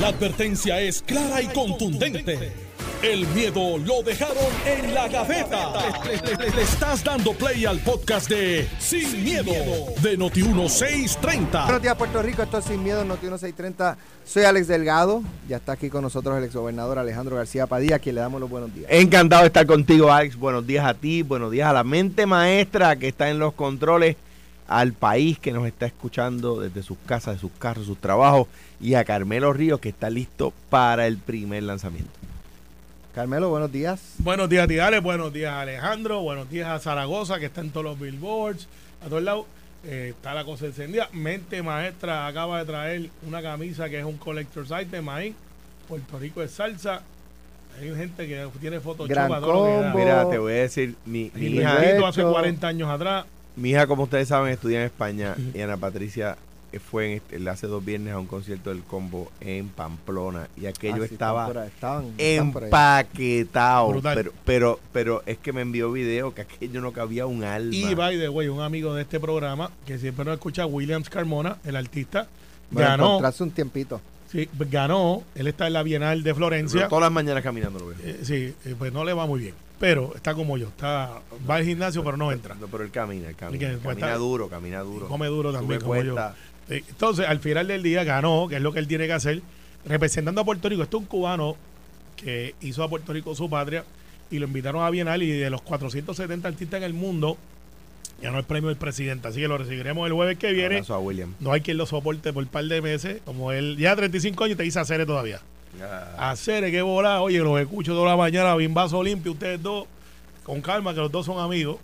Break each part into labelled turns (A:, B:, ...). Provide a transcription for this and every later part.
A: La advertencia es clara y contundente. El miedo lo dejaron en la gaveta. Le, le- le estás dando play al podcast de Sin, miedo, de Noti1630.
B: Buenos días, Puerto Rico. Esto es Sin Miedo, Noti 1630. Soy Alex Delgado. Ya está aquí con nosotros el exgobernador Alejandro García Padilla, a quien le damos los buenos días.
C: Encantado de estar contigo, Alex. Buenos días a ti, buenos días a la mente maestra que está en los controles, al país que nos está escuchando desde sus casas, de sus carros, sus trabajos, y a Carmelo Ríos que está listo para el primer lanzamiento.
B: Carmelo, buenos días.
D: Buenos días, Tiales. Buenos días, Alejandro. Buenos días a Zaragoza, que está en todos los billboards. A todos lados. Eh, está la cosa encendida. Mente Maestra acaba de traer una camisa que es un collector's item ahí. Puerto Rico es salsa. Hay gente que tiene Photoshop
B: Gran
D: a todo lo que da.
B: combo.
C: Mira, te voy a decir, mi, mi hija,
D: hace
B: Hecho.
D: 40 años atrás.
C: Mi hija, como ustedes saben, estudia en España y Ana Patricia eh, fue en este- el hace dos viernes a un concierto del combo en Pamplona y aquello
B: Ah, sí,
C: estaba
B: estaban-
C: empaquetado.
D: Brutal.
C: Pero, pero, pero es que me envió video que aquello no cabía un alma.
D: Y by the way, un amigo de este programa que siempre nos escucha, Williams Carmona, el artista,
B: Bueno,
D: ganó.
B: un tiempito.
D: Sí, ganó. Él está en la Bienal de Florencia.
C: Pero todas las mañanas caminando lo veo.
D: Eh, sí, eh, pues no le va muy bien. Pero está como yo. Está, va al gimnasio, pero no entra.
C: No, pero él camina, él camina.
D: Pues,
C: camina duro, camina duro.
D: Come duro también, como yo. Eh, Entonces, al final del día ganó, que es lo que él tiene que hacer, representando a Puerto Rico. Este es un cubano que hizo a Puerto Rico su patria y lo invitaron a Bienal y de los 470 artistas en el mundo, ganó el premio del presidente. Así que lo recibiremos el jueves que viene.
C: A William.
D: No hay quien lo soporte por un par de meses. Como él ya 35 años te dice hacer todavía.
C: Ah,
D: Hacer, qué bola. Oye, los escucho toda la mañana, bien vaso limpio, ustedes dos. Con calma, que los dos son amigos.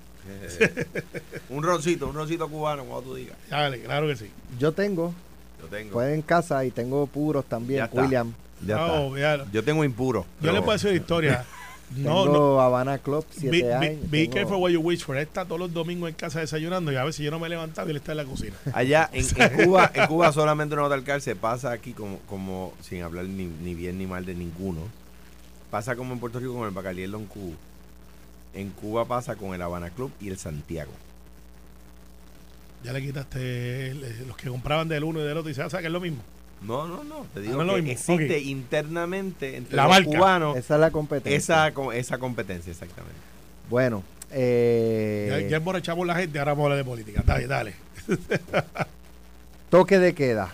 C: un roncito, un roncito cubano, como tú digas.
D: Dale, claro que sí.
B: Yo tengo,
C: Yo tengo.
B: pues en casa y tengo puros también,
C: Ya está.
B: William.
C: ya
D: Ah,
C: está.
D: ya.
C: Yo tengo impuro.
D: Yo
C: pero-
D: le puedo decir historia. No,
B: tengo
D: no.
B: Habana Club, siete
D: Be, be-
B: años.
D: be
B: tengo-
D: careful what you wish for. Está todos los domingos en casa desayunando y a veces yo no me he levantado y él está en la cocina.
C: Allá en, en Cuba, en Cuba solamente no tal se pasa aquí como, como sin hablar ni, ni bien ni mal de ninguno. Pasa como en Puerto Rico con el Bacalí el Don Q. En Cuba pasa con el Habana Club y el Santiago.
D: Ya le quitaste el- los que compraban del uno y del otro y se hace que es lo mismo.
C: No, no, no. Te digo
D: no
C: que existe internamente entre
D: La
C: los
D: marca.
C: cubanos
B: Esa es la competencia.
C: esa, esa competencia, exactamente.
B: Bueno, eh,
D: Ya, ya emborrachamos la gente, ahora vamos a hablar de política. Dale, dale.
B: toque de queda.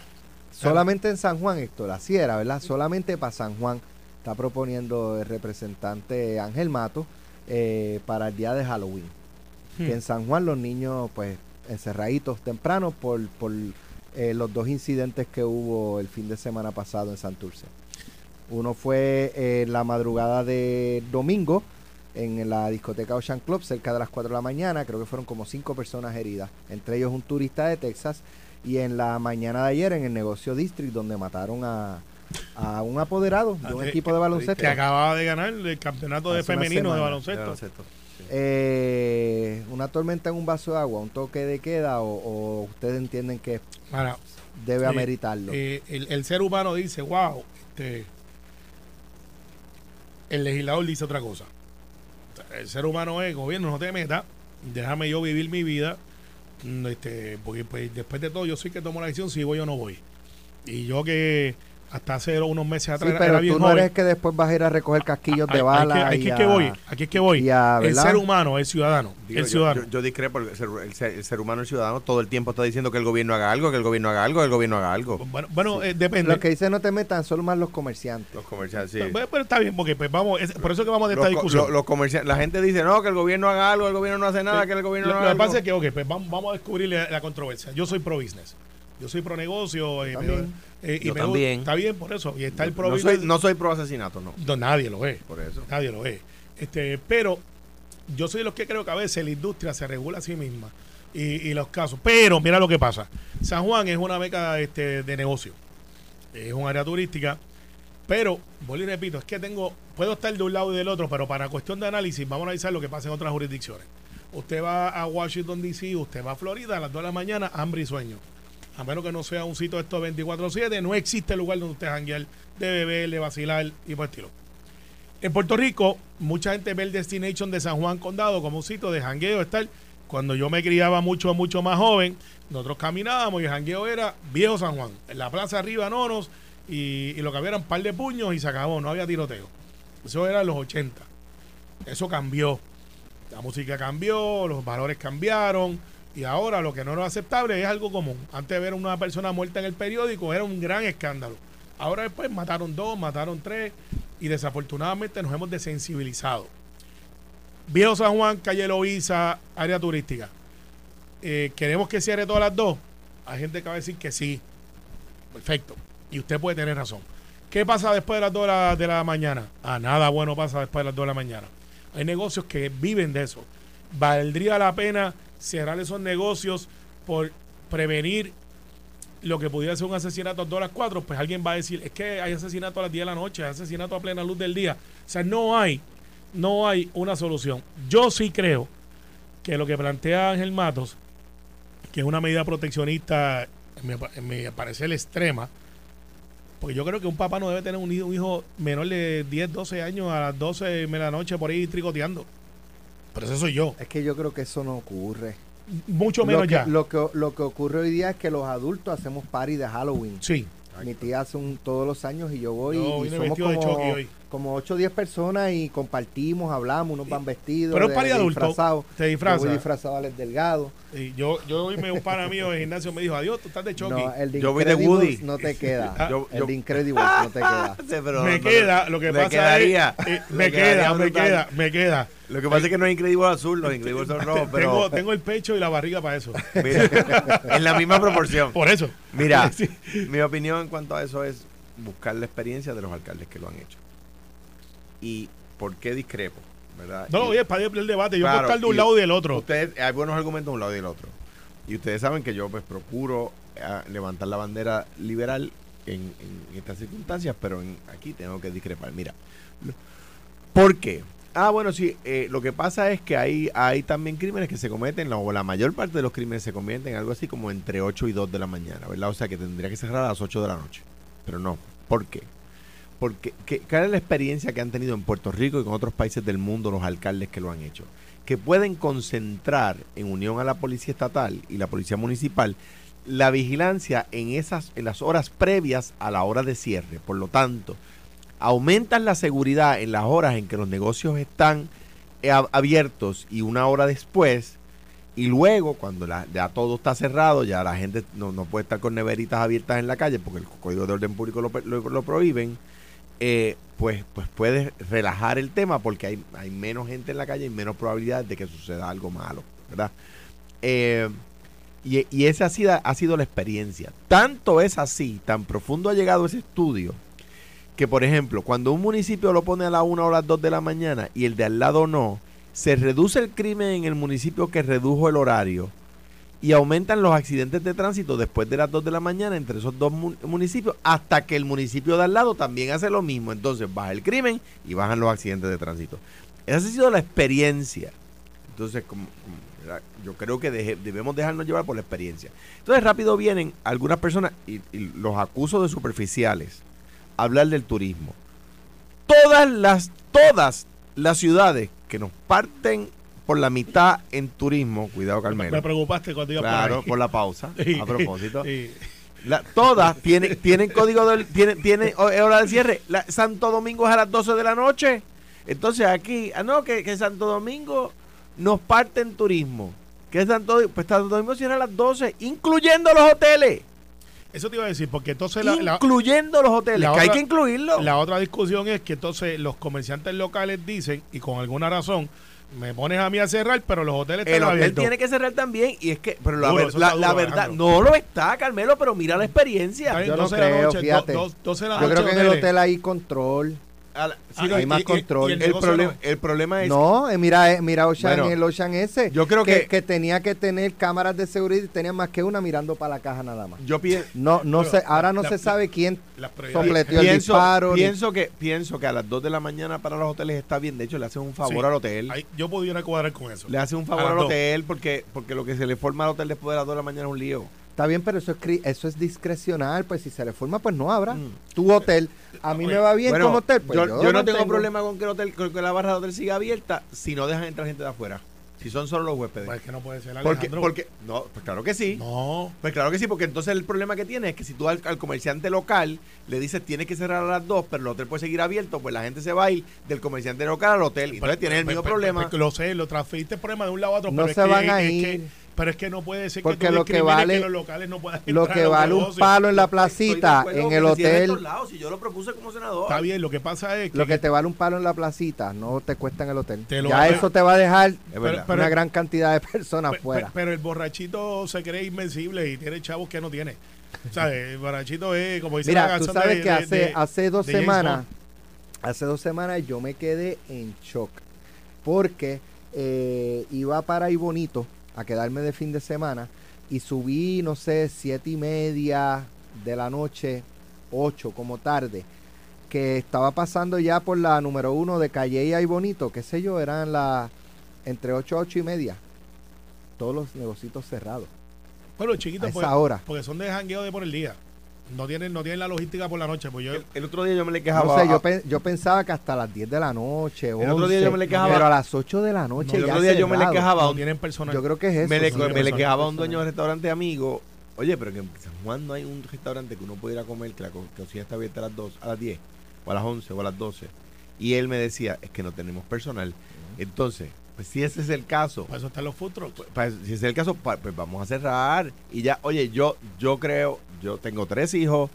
B: Solamente en San Juan, Héctor, así era, ¿verdad? Solamente para San Juan está proponiendo el representante Ángel Mato eh, para el día de Halloween.
D: Hmm.
B: Que en San Juan los niños, pues, encerraditos temprano por, por eh, los dos incidentes que hubo el fin de semana pasado en Santurce. Uno fue eh, la madrugada de domingo en la discoteca Ocean Club, cerca de las 4 de la mañana. Creo que fueron como cinco personas heridas, entre ellos un turista de Texas. Y en la mañana de ayer en el negocio District, donde mataron a, a un apoderado de un
D: Ah,
B: equipo de baloncesto.
D: Que acababa de ganar el campeonato de femenino de
B: semana.
D: baloncesto.
C: De baloncesto, sí.
B: Eh, una tormenta en un vaso de agua, un toque de queda, o, o ustedes entienden que debe ameritarlo.
D: eh, el, el ser humano dice, wow, este, el legislador dice otra cosa. El ser humano es, gobierno, no te metas, déjame yo vivir mi vida, este, porque pues, después de todo yo soy que tomo la decisión si voy o no voy. Y yo que hasta hace unos meses
B: Sí,
D: atrás era-
B: pero
D: era bien
B: tú no
D: joven,
B: eres que después vas a ir a recoger casquillos de bala.
D: Aquí, aquí
B: y
D: es que voy, aquí es que voy.
B: a-
D: el ser humano, el ciudadano,
C: Digo,
D: el
C: yo-
D: ciudadano.
C: Yo, yo discrepo, el ser, el, ser, el ser humano, el ciudadano, todo el tiempo está diciendo que el gobierno haga algo, que el gobierno haga algo, que el gobierno haga algo.
D: bueno, bueno eh, depende.
B: Los que dicen no te metan son más los comerciantes.
C: Los comerciantes, sí.
D: Pero, pero está bien, porque pues vamos, es- por eso que vamos de esta discusión.
C: lo- los comerciantes, la gente dice, no, que el gobierno haga algo, el gobierno no hace nada,
D: Sí.
C: que el gobierno
D: lo,
C: no
D: lo
C: haga
D: que
C: algo.
D: pasa es que, ok, pues vamos, vamos a descubrir la, la controversia. Yo soy pro business. Yo soy pro negocio. eh,
B: También.
D: me- eh, y
C: Yo
D: me-
C: también.
D: Está bien por eso. Y está el pro
C: no, soy,
D: business.
C: no soy pro asesinato, no.
D: No, nadie lo es.
C: Por eso.
D: Nadie lo es. Este, pero yo soy de los que creo que a veces la industria se regula a sí misma. Y, y los casos. Pero mira lo que pasa. San Juan es una beca este, de negocio. Es un área turística. Pero, vuelvo y repito, es que tengo, puedo estar de un lado y del otro, pero para cuestión de análisis, vamos a analizar lo que pasa en otras jurisdicciones. Usted va a Washington, D.C., usted va a Florida a las 2 de la mañana, hambre y sueño. A menos que no sea un sitio de estos 24-7, no existe lugar donde usted janguear, de beber, de vacilar y por estilo. En Puerto Rico, mucha gente ve el Destination de San Juan Condado como un sitio de jangueo, estar. Cuando yo me criaba mucho, mucho más joven, nosotros caminábamos y el jangueo era Viejo San Juan, en la plaza arriba Nonos, y, y lo que había eran un par de puños y se acabó, no había tiroteo. Eso era en los 80. Eso cambió. La música cambió, los valores cambiaron y ahora lo que no era aceptable es algo común. Antes de ver una persona muerta en el periódico era un gran escándalo. Ahora después mataron dos, mataron tres y desafortunadamente nos hemos desensibilizado. Viejo San Juan, calle Loíza, área turística. Eh, ¿Queremos que cierre todas las dos? Hay gente que va a decir que sí. Perfecto. Y usted puede tener razón. ¿Qué pasa después de las 2 de la, de la mañana? Ah, nada bueno pasa después de las 2 de la mañana. Hay negocios que viven de eso. ¿Valdría la pena cerrar esos negocios por prevenir lo que pudiera ser un asesinato a 2 a las 4? Pues alguien va a decir, es que hay asesinato a las 10 de la noche, hay asesinato a plena luz del día. O sea, no hay, no hay una solución. Yo sí creo que lo que plantea Ángel Matos, que es una medida proteccionista, en mi parecer extrema, porque yo creo que un papá no debe tener un hijo, un hijo menor de 10, 12 años a las 12 de la noche por ahí tricoteando. Pero eso soy yo.
B: Es que yo creo que eso no ocurre.
D: Mucho menos
B: lo que,
D: ya.
B: Lo que, lo que ocurre hoy día es que los adultos hacemos party de Halloween.
D: Sí.
B: Mi tía hace un, todos los años y yo voy
D: Yo
B: y
D: vine
B: somos
D: de
B: como,
D: Chucky hoy.
B: Como 8 o 10 personas y compartimos, hablamos, unos van vestidos.
D: Pero es
B: de- de
D: adulto. Te
B: Yo
D: disfraza.
B: voy disfrazado a Alex Delgado.
D: Y yo, yo hoy me un pana mío de gimnasio me dijo, adiós, tú estás de Chucky.
B: No, el de
C: Yo voy de
B: Incredibles
C: Woody.
B: no te queda.
C: Ah, Yo-
B: el
C: yo-
B: de Incredibles no te queda.
C: Sí, pero-
D: me
C: pero-
D: queda, lo que
C: me
D: pasa
C: quedaría.
D: es, eh,
C: Me
D: queda, me queda, me queda.
C: Lo que pasa es que no es increíble azul, los increíbles son rojos, pero
D: tengo, tengo el pecho y la barriga para eso.
C: mira, en la misma proporción.
D: Por eso.
C: Mira,
D: Sí.
C: mi opinión en cuanto a eso es buscar la experiencia de los alcaldes que lo han hecho. ¿Y por qué discrepo? ¿verdad?
D: No,
C: Y-
D: oye, es para el debate. Yo
C: Claro,
D: puedo estar de un lado y del otro.
C: Ustedes, hay buenos argumentos de un lado y del otro. Y ustedes saben que yo pues procuro eh, levantar la bandera liberal en, en estas circunstancias, pero en- aquí tengo que discrepar. Mira, ¿por qué? Ah, bueno, sí, eh, lo que pasa es que hay, hay también crímenes que se cometen, o la mayor parte de los crímenes se cometen algo así como entre 8 y 2 de la mañana, ¿verdad? O sea que tendría que cerrar a las 8 de la noche. Pero no, ¿por qué? Porque, ¿qué, ¿cuál es la experiencia que han tenido en Puerto Rico y con otros países del mundo los alcaldes que lo han hecho? Que pueden concentrar en unión a la policía estatal y la policía municipal la vigilancia en esas en las horas previas a la hora de cierre. Por lo tanto, aumentan la seguridad en las horas en que los negocios están eh, ab- abiertos y una hora después y luego cuando ya todo está cerrado, ya la gente no, no puede estar con neveritas abiertas en la calle porque el Código de Orden Público lo, lo- lo prohíben, eh, pues, pues puedes relajar el tema porque hay, hay menos gente en la calle y menos probabilidad de que suceda algo malo, ¿verdad? Eh, y, y esa ha sido, ha sido la experiencia. Tanto es así, tan profundo ha llegado ese estudio, que por ejemplo, cuando un municipio lo pone a la 1 o las 2 de la mañana y el de al lado no, se reduce el crimen en el municipio que redujo el horario y aumentan los accidentes de tránsito después de las 2 de la mañana entre esos dos mun- municipios hasta que el municipio de al lado también hace lo mismo. Entonces baja el crimen y bajan los accidentes de tránsito. Esa ha sido la experiencia. Entonces, como, yo creo que debemos dejarnos llevar por la experiencia. Entonces, rápido vienen algunas personas, y, y los acuso de superficiales, a hablar del turismo. Todas las, todas las ciudades que nos parten por la mitad en turismo, cuidado
D: Me
C: Carmelo,
D: preocupaste cuando iba
C: claro,
D: por
C: la pausa,
D: Sí.
C: a propósito.
D: Sí.
C: La- todas tienen, tienen código del, tienen, tienen ho- hora de cierre. La- Santo Domingo es a las 12 de la noche. Entonces aquí, ah no, que, que Santo Domingo nos parte en turismo. Que Santo, pues Santo Domingo cierra a las 12, incluyendo los hoteles.
D: Eso te iba a decir, porque entonces la, la-
C: incluyendo los hoteles,
D: la
C: que hay que incluirlo.
D: la otra discusión es que entonces los comerciantes locales dicen, y con alguna razón, me pones a mí a cerrar, pero los hoteles están
C: el hotel
D: abiertos.
C: tiene que cerrar también y es que pero la,
D: Duro,
C: ver-
D: eso
C: la-
D: está
C: la
D: duro,
C: verdad
D: Alejandro.
C: no lo está Carmelo pero mira la
D: Está
C: experiencia
D: bien,
B: Yo no
D: 12 de la
B: creo,
D: noche,
B: fíjate.
D: do- do- 12 de la
B: Yo creo
D: noche,
B: que en el
D: hoteles.
B: hotel hay control.
D: Ah,
B: hay
D: y-
B: más
D: y-
B: control.
D: y
C: el, problema
D: no.
C: el problema es
B: No, eh, mira, eh, mira Ocean,
C: Bueno,
B: el Ocean ese.
C: yo creo que-
B: que tenía que tener cámaras de seguridad y tenía más que una mirando para la caja nada más.
C: yo pienso
B: No, no
D: Pero
B: sé, ahora no
D: la-
B: se sabe quién sopleteó el
C: pienso,
B: disparo. ni-
C: pienso que pienso que a las 2 de la mañana para los hoteles está bien de hecho le hacen un favor
D: Sí.
C: al hotel
D: Ahí- yo pudiera cuadrar con eso.
C: le hacen un
D: A
C: favor al hotel porque porque lo que se le forma al hotel después de las 2 de la mañana es un lío
B: Está bien, pero eso es, eso es discrecional. Pues si se le forma, pues no habrá.
C: Mm.
B: Tu hotel, a mí me va bien
C: Bueno,
B: como hotel. Pues
C: yo,
B: yo,
C: yo no tengo problema con que el hotel con que la barra de hotel siga abierta si no dejan entrar gente de afuera Si son solo los huéspedes.
D: Pues es que no puede ser
C: porque,
D: Alejandro.
C: porque, no, pues claro que sí.
D: No.
C: Pues claro que sí, porque entonces el problema que tiene es que si tú al, al comerciante local le dices tienes que cerrar a las dos, pero el hotel puede seguir abierto, pues la gente se va a ir del comerciante local al hotel. Y entonces tienes el mismo
D: Pues, pues,
C: problema.
D: pues, lo sé, lo transferiste el problema de un lado a otro.
B: No
D: pero es
B: se
D: que-
B: van a
D: es
B: ir.
D: que- pero es que no puede ser
B: Porque
D: que tú
B: lo que vale-
D: que los locales no puedan
B: Lo que vale un palo en la placita, en el hotel,
C: lados, Si yo lo propuse como senador.
D: Está bien, lo que pasa es que,
B: lo que te vale un palo en la placita no te cuesta en el hotel.
D: Te lo
B: Ya
D: vale-
B: eso te va a dejar
D: pero-
C: verdad.
D: pero-
B: una gran cantidad de personas
D: Pe- pe-
B: fuera.
D: Pero el borrachito se cree invencible y tiene chavos que no tiene. ¿Sabes? El borrachito es, como dice la
B: Mira, tú
D: canción
B: sabes
D: de-
B: que
D: de-
B: hace,
D: de-
B: hace dos semanas, hace dos semanas yo me quedé en shock porque eh, iba para ahí bonito a quedarme de fin de semana y subí, no sé, siete y media de la noche, ocho como tarde, que estaba pasando ya por la número uno de Calle y Bonito, qué sé yo, eran las entre ocho, ocho y media, todos los negocios cerrados
D: Bueno, chiquitos, pues,
B: hora.
D: porque son de jangueo de por el día. No tienen, no tienen la logística por la noche. Pues yo,
C: El, el otro día yo me le quejaba.
B: No sé, yo, pe- yo pensaba que hasta las 10 de la noche,
C: El otro día
B: 11,
C: yo me le quejaba-
B: pero a las 8 de la noche
C: el
B: ya
C: otro día yo me le quejaba a
D: no
C: un-
D: tienen personal.
B: Yo creo que es eso.
C: me le, me quejaba a un dueño de restaurante amigo. Oye, pero que en San Juan no hay un restaurante que uno pueda ir a comer que la co- cocina está abierta a las 2, a las 10, o a las 11, o a las 12. Y él me decía, es que no tenemos personal. Entonces, pues si ese es el caso,
D: Para eso están los food trucks.
C: pues, pues, si ese es el caso, pues vamos a cerrar. Y ya, oye, yo, yo creo, yo tengo tres hijos.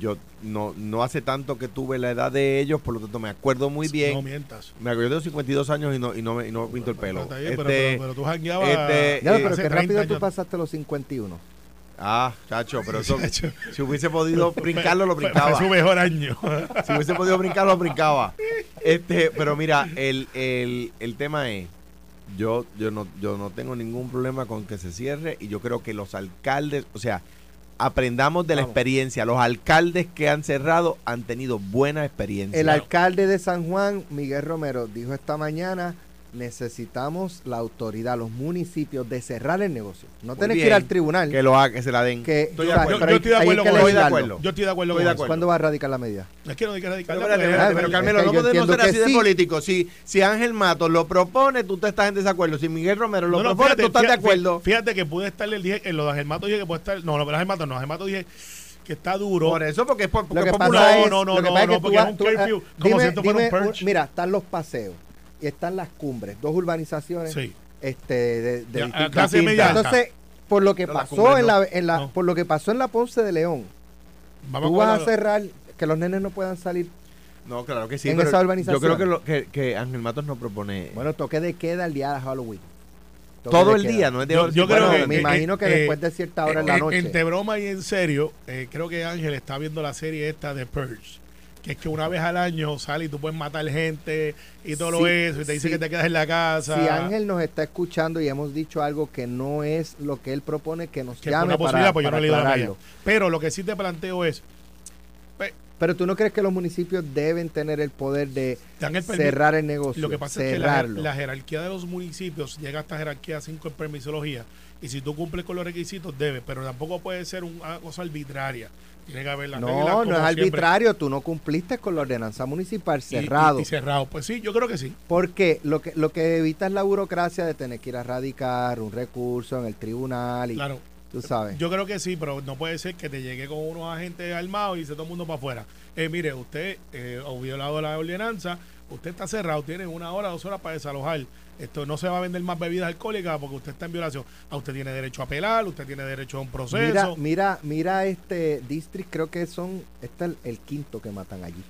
C: Yo no, no hace tanto que tuve la edad de ellos, por lo tanto me acuerdo muy bien.
D: No mientas.
C: Me acuerdo, yo tengo 52 años y no, y no, me, y no me pinto el pelo.
D: Pero, está bien,
C: Este,
D: pero, pero, pero tú jangueabas.
C: este,
B: Ya,
C: eh,
B: pero
D: hace
B: qué
D: 30
B: rápido tú pasaste los 51.
C: Ah, chacho, pero eso,
D: Chacho.
C: si hubiese podido brincarlo, lo brincaba.
D: Fue su mejor año.
C: Si hubiese podido brincar, lo brincaba. Este, pero mira, el, el, el tema es, yo, yo no, yo no tengo ningún problema con que se cierre y yo creo que los alcaldes, o sea, aprendamos de la
B: Vamos.
C: experiencia. Los alcaldes que han cerrado han tenido buena experiencia.
B: El alcalde de San Juan, Miguel Romero, dijo esta mañana, necesitamos la autoridad, los municipios, de cerrar el negocio. No tenés que ir al tribunal.
C: que lo haga, que se la den.
B: que,
C: Estoy
D: Yo estoy de acuerdo con-
C: de acuerdo.
D: Yo estoy de acuerdo con eso.
B: ¿Cuándo va a radicar la medida?
D: Es que no hay que radicar.
C: Pero, pero,
B: es
C: Carmelo,
B: que
C: no podemos ser así de
B: sí.
C: políticos. Si, si Ángel Matos lo propone, tú te estás en desacuerdo. Si Miguel Romero lo
D: No, no,
C: propone,
D: fíjate,
C: tú estás de acuerdo.
D: Fíjate que pude estar el dije, en lo de Ángel Mato dije que puede estar. No, no, pero Ángel Mato no. Ángel Mato dije que está duro.
C: Por eso, porque es, por, porque
B: Lo que
C: es
B: pasa
C: popular.
B: es,
D: No, no, no,
B: pasa
D: no, porque es un curfew, como si esto fuera un.
B: Mira, están los paseos están las cumbres, dos urbanizaciones
D: Sí.
B: este, de, de
D: Ya.
B: Entonces, por lo que pasó en
C: no.
B: la, en la,
D: No.
B: por lo que pasó en la Ponce de León,
D: Vamos
B: tú vas a cerrar que los nenes no puedan salir.
C: No, claro que sí.
B: en
C: pero
B: esa urbanización.
C: Yo creo que, lo, que, que Ángel Matos no propone
B: Bueno, toque de queda el día de Halloween. Toque
C: todo
B: de
C: el
B: queda.
C: día, no es de
D: Yo- yo
B: Bueno,
D: creo que-
B: me
D: eh,
B: imagino que
D: eh,
B: después de cierta hora en la
D: Eh,
B: noche.
D: Entre broma y en serio, eh, creo que Ángel está viendo la serie esta de Purge. Que es que una vez al año sale y tú puedes matar gente y todo
B: Sí,
D: lo eso y te dice
B: sí.
D: que te quedas en la casa.
B: Si Ángel nos está escuchando y hemos dicho algo que no es lo que él propone, que nos
D: que
B: llame
D: una
B: para,
D: posibilidad, pues yo
B: para
D: le. Pero lo que sí te planteo es,
B: Pero tú no crees que los municipios deben tener el poder de
D: el
B: cerrar el negocio,
D: Lo que pasa es que la,
B: cerrarlo.
D: la jerarquía de los municipios llega hasta jerarquía 5 en permisología. Y si tú cumples con los requisitos, debes. Pero tampoco puede ser una cosa arbitraria. Tiene que haber las
B: no, no es
D: siempre.
B: arbitrario, tú no cumpliste con la ordenanza municipal
D: Y-
B: cerrado.
D: Y, y cerrado. Pues sí, yo creo que sí.
B: Porque lo que lo que evita es la burocracia de tener que ir a radicar un recurso en el tribunal y
D: Claro.
B: tú sabes.
D: Yo creo que sí, pero no puede ser que te llegue con unos agentes armados y se todo el mundo para afuera. Eh, mire, usted eh, ha violado la ordenanza, usted está cerrado, tiene una hora, dos horas para desalojar. Esto no se va a vender más bebidas alcohólicas porque usted está en violación. A usted tiene derecho a apelar, usted tiene derecho a un proceso.
B: Mira, mira, mira este district, creo que son, este es el, el quinto que matan allí.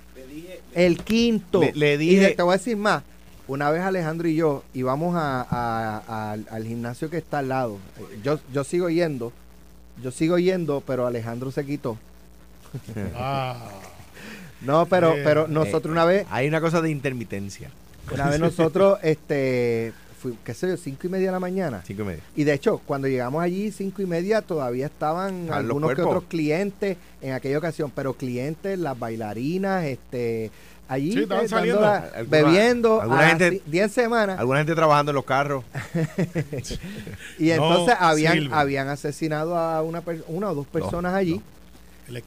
B: El quinto.
C: Le- le
B: Y
C: dije-
B: te voy a decir más. Una vez Alejandro y yo íbamos a, a- a- al, al gimnasio que está al lado. Yo, yo sigo yendo, yo sigo yendo, pero Alejandro se quitó.
D: Ah,
B: No, pero,
D: Eh,
B: pero nosotros una vez,
C: Hay una cosa de intermitencia.
B: una vez nosotros, este, fui, qué sé yo, cinco y media de la mañana.
C: Cinco y media.
B: Y de hecho, cuando llegamos allí, cinco y media, todavía estaban algunos que otros clientes en aquella ocasión, pero clientes, las bailarinas, este, allí
D: Sí, estaban
B: eh,
D: saliendo.
C: Alguna-
B: bebiendo,
C: alguna
B: a
C: gente-
B: las 10 semanas,
C: Alguna gente trabajando en los carros.
B: y
D: No
B: entonces habían,
D: sirve.
B: habían asesinado a una, una o dos personas allí.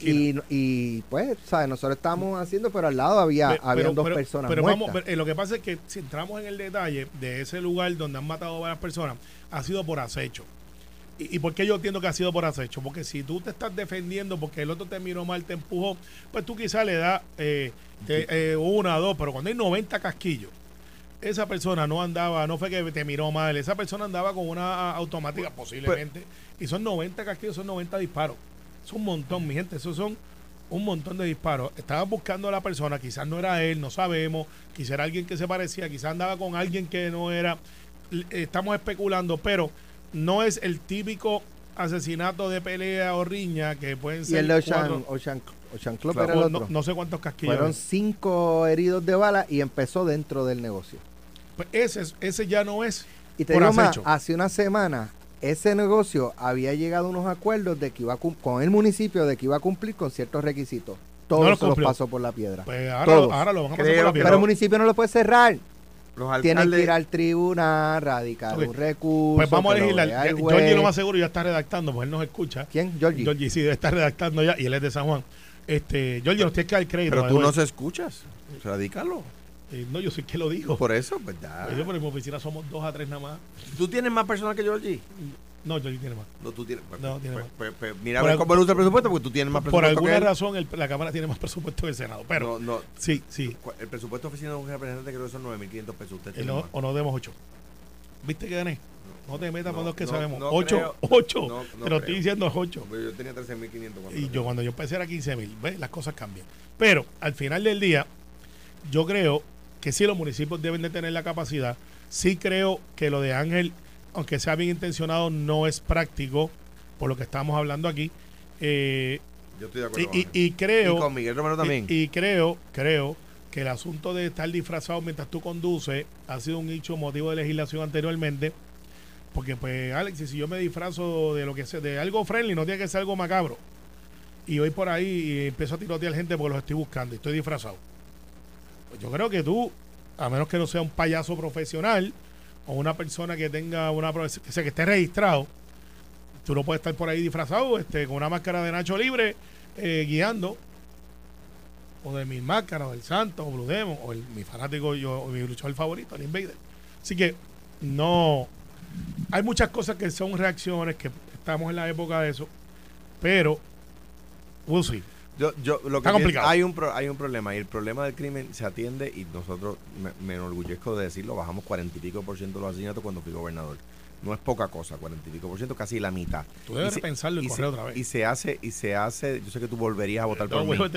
B: Y, y pues, ¿sabes? Nosotros estábamos haciendo, pero al lado había habían dos
D: pero-
B: personas
D: pero
B: muertas.
D: vamos, lo que pasa es que si entramos en el detalle de ese lugar donde han matado a varias personas, ha sido por acecho. ¿Y, y por qué yo entiendo que ha sido por acecho? Porque si tú te estás defendiendo porque el otro te miró mal, te empujó, pues tú quizás le das eh, te- eh, una o dos, pero cuando hay 90 casquillos, esa persona no andaba, no fue que te miró mal, esa persona andaba con una automática posiblemente, y son 90 casquillos, son 90 disparos. Es un montón, mi gente, esos son un montón de disparos. Estaban buscando a la persona, quizás no era él, no sabemos, quizás era alguien que se parecía, quizás andaba con alguien que no era. Estamos especulando, pero no es el típico asesinato de pelea o riña que pueden
B: y
D: ser.
B: el de Ocean, Ocean, Ocean Club
C: Claro,
B: era el
D: no,
B: otro.
D: no sé cuántos casquillos.
B: Fueron cinco heridos de bala y empezó dentro del negocio.
D: Pues ese, es- ese ya no es.
B: Y te digo más, hace una semana ese negocio había llegado a unos acuerdos de que iba a con el municipio de que iba a cumplir con ciertos requisitos. Todos
D: los
B: se los pasó por la piedra.
D: Pues ahora,
B: Todos.
D: ahora lo van a pasar
C: Creo
D: por la piedra.
B: Pero el municipio no lo puede cerrar.
C: Los
B: Tiene que ir al tribunal, radicar un recurso.
D: Pues vamos a
B: lo
D: legislar. Georgie lo más seguro ya está redactando, porque él nos escucha.
B: ¿Quién? Georgie.
D: Georgie sí debe estar redactando ya y él es de San Juan. Este, Georgie nos tiene que dar crédito.
C: Pero tú
D: the
C: no
D: way.
C: se escuchas. Radícalo.
D: Eh, no, yo soy que lo digo.
C: Por eso, pues ya.
D: Pues yo, pero en mi oficina somos dos a tres nada más.
C: ¿Tú tienes más personal que Georgie?
D: No, Georgie tiene más.
C: No, tú tienes. pues,
D: No, tiene
C: pues,
D: más.
C: pues, pues, mira a
D: Por
C: ver
D: algo-
C: cómo el presupuesto, porque tú tienes más
D: Por
C: presupuesto que
D: alguna
C: él.
D: razón el- la Cámara tiene más presupuesto que el Senado. Pero
C: No, no.
D: sí, sí.
C: El presupuesto oficina de un representante creo que son 9.500 pesos. Usted
D: Eh,
C: tiene
D: no-
C: más.
D: o no demos ocho. ¿Viste que gané? No te metas
C: No,
D: con los que
C: no,
D: sabemos.
C: no
D: ocho,
C: creo.
D: ocho.
C: No, no
D: te lo
C: creo.
D: estoy diciendo es ocho.
C: Hombre, Yo tenía 13.500 cuando.
D: Y yo cuando yo empecé era 15 mil. ¿Ves? Las cosas cambian. Pero al final del día, yo creo que sí los municipios deben de tener la capacidad. Sí creo que lo de Ángel, aunque sea bien intencionado, no es práctico, por lo que estamos hablando aquí. Eh,
C: Yo estoy de
D: y,
C: acuerdo. con
D: y- y creo...
C: Y con Miguel Romero también.
D: Y, y creo, creo que el asunto de estar disfrazado mientras tú conduces ha sido un hecho motivo de legislación anteriormente. Porque, pues, Alex, si yo me disfrazo de lo que sea, de algo friendly, no tiene que ser algo macabro. Y voy por ahí y empiezo a tirotear gente porque los estoy buscando y estoy disfrazado. Pues yo creo que tú, a menos que no sea un payaso profesional o una persona que tenga una profe- que, esté registrado, tú no puedes estar por ahí disfrazado este, con una máscara de Nacho Libre eh, guiando o de mi máscara, o del Santo, o Blue Demon, o el, mi fanático, yo, o mi luchador favorito, el Invader. Así que no. Hay muchas cosas que son reacciones, que estamos en la época de eso, pero. We'll.
C: Yo, yo, lo que
D: Está complicado.
C: hay un pro- hay un problema y el problema del crimen se atiende y nosotros me, me enorgullezco de decirlo bajamos cuarenta y pico por ciento de los asesinatos cuando fui gobernador. No es poca cosa cuarenta y pico por ciento casi la mitad.
D: Tú debes
C: Y
D: pensarlo y,
C: se,
D: otra vez.
C: y se hace y se hace yo sé que tú volverías a votar por mí.
D: voy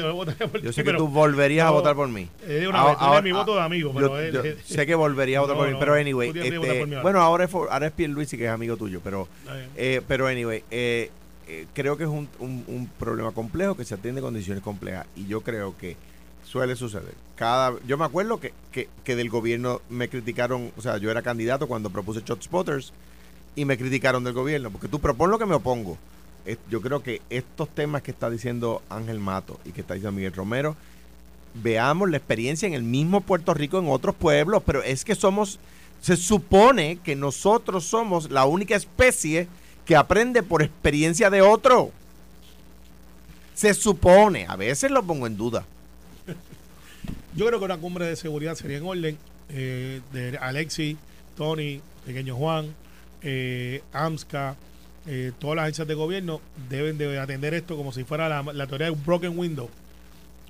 C: yo sé que tú volverías a votar por mí.
D: Eh, una
C: Ahora-
D: vez, mi voto de amigo, pero
C: yo,
D: él-
C: yo
D: él-
C: sé que volverías a votar
D: No,
C: por mí pero anyway este,
D: mí ahora.
C: bueno ahora es, ahora es Pierluisi que es amigo tuyo pero
D: Eh,
C: eh, pero anyway, eh, eh, creo que es un, un- problema complejo que se atiende en condiciones complejas y yo creo que suele suceder. Cada, yo me acuerdo que, que, que del gobierno me criticaron, o sea, yo era candidato cuando propuse Shot Spotters y me criticaron del gobierno, porque tú propon lo que me opongo. Yo creo que estos temas que está diciendo Ángel Mato y que está diciendo Miguel Romero, veamos la experiencia en el mismo Puerto Rico, en otros pueblos, pero es que somos, se supone que nosotros somos la única especie que aprende por experiencia de otro. Se supone, a veces lo pongo en duda.
D: Yo creo que una cumbre de seguridad sería en orden. eh, de Alexi, Tony, Pequeño Juan, eh, AMSCA, eh, todas las agencias de gobierno deben de atender esto como si fuera la, la teoría de un broken window.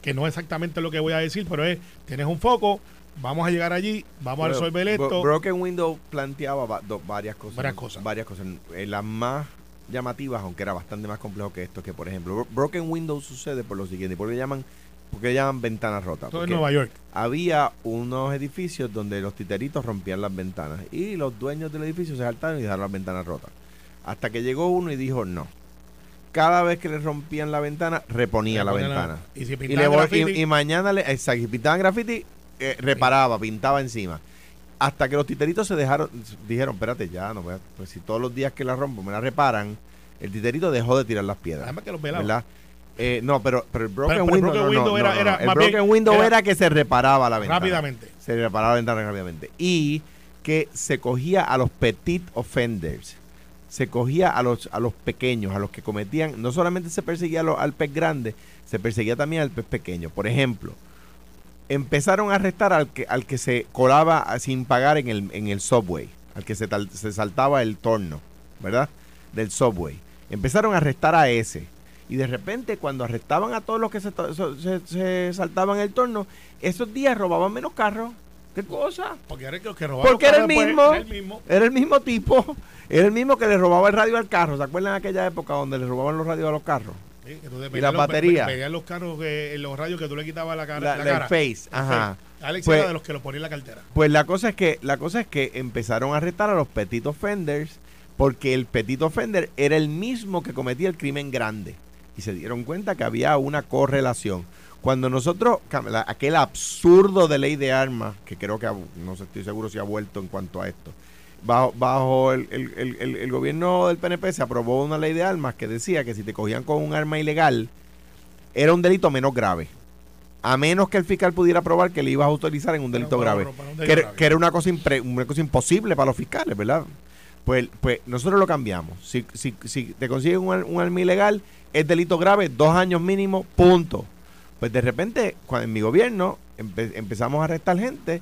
D: Que no es exactamente lo que voy a decir, pero es, tienes un foco, vamos a llegar allí, vamos a
C: Bueno,
D: resolver
C: Bro-
D: esto.
C: Broken Window planteaba va- do- varias cosas.
D: Varias cosas.
C: Varias cosas. Eh, las más llamativas, aunque era bastante más complejo que esto, que por ejemplo, Bro- Broken Window sucede por lo siguiente, porque llaman, porque llaman ventanas rotas.
D: Todo en Nueva York.
C: había unos edificios donde los titeritos rompían las ventanas y los dueños del edificio se saltaron y dejaron las ventanas rotas. Hasta que llegó uno y dijo no. Cada vez que le rompían la ventana, reponía la ventana.
D: Y si
C: Y, le mañana le exacto, y pintaban graffiti, eh, reparaba, pintaba encima. Hasta que los titeritos se dejaron, dijeron, espérate, ya, no voy a- pues si todos los días que la rompo me la reparan, el titerito dejó de tirar las piedras.
D: además que los.
C: Eh, no, pero, pero el broken
D: Pero- pero el
C: window,
D: broken
C: no, no,
D: window
C: no,
D: era-
C: no,
D: era
C: no. el
D: más
C: broken
D: bien-
C: window
D: era-
C: era, que se reparaba la ventana.
D: Rápidamente.
C: Se reparaba la ventana rápidamente. Y que se cogía a los petit offenders. se cogía a los, a los pequeños, a los que cometían, no solamente se perseguía a al pez grande, se perseguía también al pez pequeño. Por ejemplo, empezaron a arrestar al que, al que se colaba sin pagar en el, en el subway, al que se, se saltaba el torno, ¿verdad? Del subway. Empezaron a arrestar a ese. Y de repente, cuando arrestaban a todos los que se, se- se saltaban el torno, esos días robaban menos carros. ¿Qué cosa?
D: Porque era el que, que robaba
C: Porque
D: los
C: era el
D: carros
C: mismo.
D: era el mismo.
C: Era el mismo tipo. Era el mismo que le robaba el radio al carro. ¿Se acuerdan de aquella época donde le robaban los radios a los carros?
D: Sí,
C: Y las baterías.
D: los carros, que, los radios que tú le quitabas la cara.
C: La-
D: la
C: la-
D: cara.
C: face, ajá.
D: Alex
C: Pues-
D: era de los que lo ponía en la cartera.
C: Pues la cosa es que la cosa es que empezaron a arrestar a los petit offenders porque el petit offender era el mismo que cometía el crimen grande y se dieron cuenta que había una correlación. Cuando nosotros aquel absurdo de ley de armas que creo que no estoy seguro si ha vuelto en cuanto a esto. Bajo, bajo el, el- el- el- gobierno del PNP se aprobó una ley de armas que decía que si te cogían con un arma ilegal era un delito menos grave. A menos que el fiscal pudiera probar que le ibas a autorizar en un delito grave.
D: un
C: Que,
D: delito
C: era-
D: grave.
C: que era una cosa, impre- una cosa imposible para los fiscales, ¿verdad? Pues, pues nosotros lo cambiamos. Si, si, si te consiguen un, un arma ilegal, es delito grave, dos años mínimo, punto. Pues de repente, cuando en mi gobierno empe- empezamos a arrestar gente